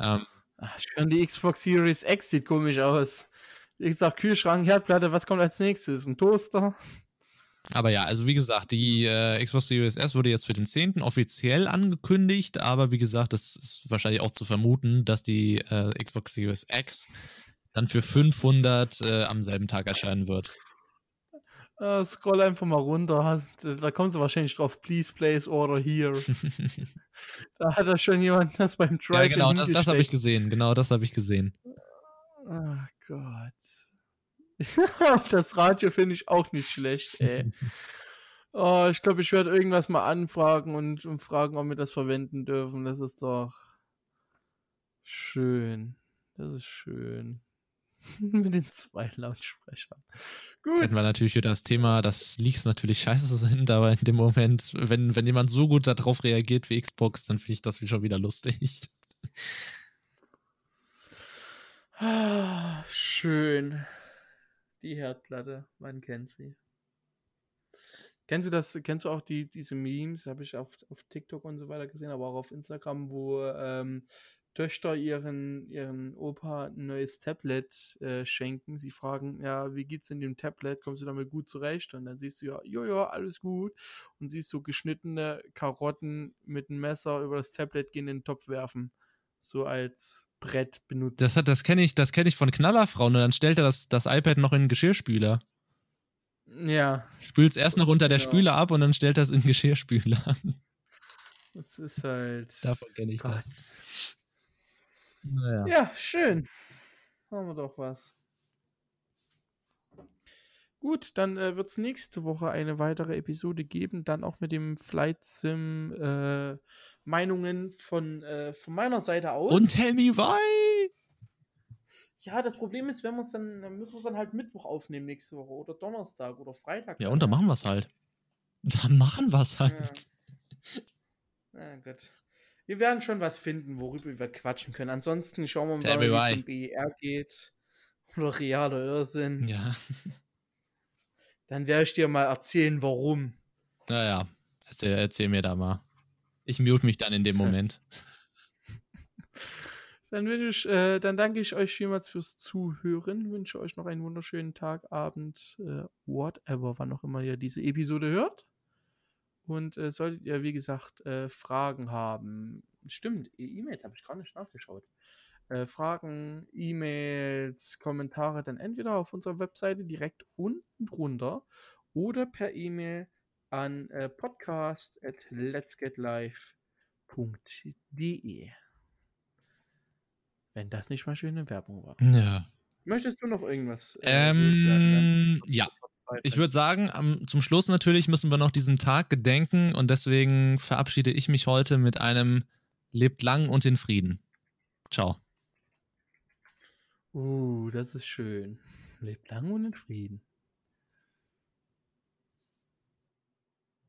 Ähm, Ach, schon die Xbox Series X sieht komisch aus. Wie gesagt, Kühlschrank, Herdplatte, was kommt als nächstes? Ein Toaster? Aber ja, also wie gesagt, die äh, Xbox Series S wurde jetzt für den 10. offiziell angekündigt, aber wie gesagt, das ist wahrscheinlich auch zu vermuten, dass die äh, Xbox Series X dann für 500 äh, am selben Tag erscheinen wird. Äh, scroll einfach mal runter. Da kommst du wahrscheinlich drauf. Please place order here. *laughs* da hat da schon jemand das beim Drive ja, genau, das, das habe ich gesehen. Genau, das habe ich gesehen. Ach Gott. *laughs* das Radio finde ich auch nicht schlecht, ey. *laughs* Oh, ich glaube, ich werde irgendwas mal anfragen und, und fragen, ob wir das verwenden dürfen. Das ist doch schön. Das ist schön. *laughs* Mit den zwei Lautsprechern. Gut. Hätten wir natürlich wieder das Thema, dass Leaks natürlich scheiße sind, aber in dem Moment, wenn, wenn jemand so gut darauf reagiert wie Xbox, dann finde ich das schon wieder lustig. Ah, schön. Die Herdplatte, man kennt sie. Kennst du das, kennst du auch die, diese Memes, habe ich auf, auf TikTok und so weiter gesehen, aber auch auf Instagram, wo ähm, Töchter ihren, ihren Opa ein neues Tablet äh, schenken. Sie fragen, ja, wie geht's denn dem Tablet? Kommst du damit gut zurecht? Und dann siehst du ja, ja, alles gut. Und siehst so geschnittene Karotten mit einem Messer über das Tablet gehen in den Topf werfen. So als Brett benutzt. Das, hat- das kenne ich, das kenn ich von Knallerfrauen und dann stellt er das, das iPad noch in den Geschirrspüler. ja, Spült es erst noch unter der Ja. Spüle ab und dann stellt das in den Geschirrspüler. das ist halt. Davon kenne ich Gott. das. Naja. Ja, schön. Haben wir doch was. Gut, dann äh, wird es nächste Woche eine weitere Episode geben, dann auch mit dem Flight Sim äh, Meinungen von, äh, von meiner Seite aus. Und tell me why! ja, das Problem ist, wenn wir es dann, dann müssen wir es dann halt Mittwoch aufnehmen nächste Woche oder Donnerstag oder Freitag. Ja, und dann machen wir es halt. Dann machen wir es halt. Na gut. Wir werden schon was finden, worüber wir quatschen können. Ansonsten schauen wir mal, wie es im BER geht. Oder realer Irrsinn. Ja, Dann werde ich dir mal erzählen, warum. naja. Erzähl, erzähl mir da mal. Ich mute mich dann in dem *laughs* Moment. Dann, wünsche ich, äh, dann danke ich euch vielmals fürs Zuhören. Wünsche euch noch einen wunderschönen Tag, Abend, äh, whatever, wann auch immer ihr diese Episode hört. Und äh, solltet ihr, wie gesagt, äh, Fragen haben, stimmt, E- E-Mails habe ich gar nicht nachgeschaut. Äh, Fragen, E-Mails, Kommentare, dann entweder auf unserer Webseite direkt unten drunter oder per E-Mail an äh, podcast at letsgetlive.de. Wenn das nicht mal schöne Werbung war. Ja. Möchtest du noch irgendwas? äh? Ähm, ja. Ich würde sagen, am, zum Schluss natürlich müssen wir noch diesem Tag gedenken und deswegen verabschiede ich mich heute mit einem Lebt lang und in Frieden. Ciao. Uh, das ist schön. Lebt lang und in Frieden.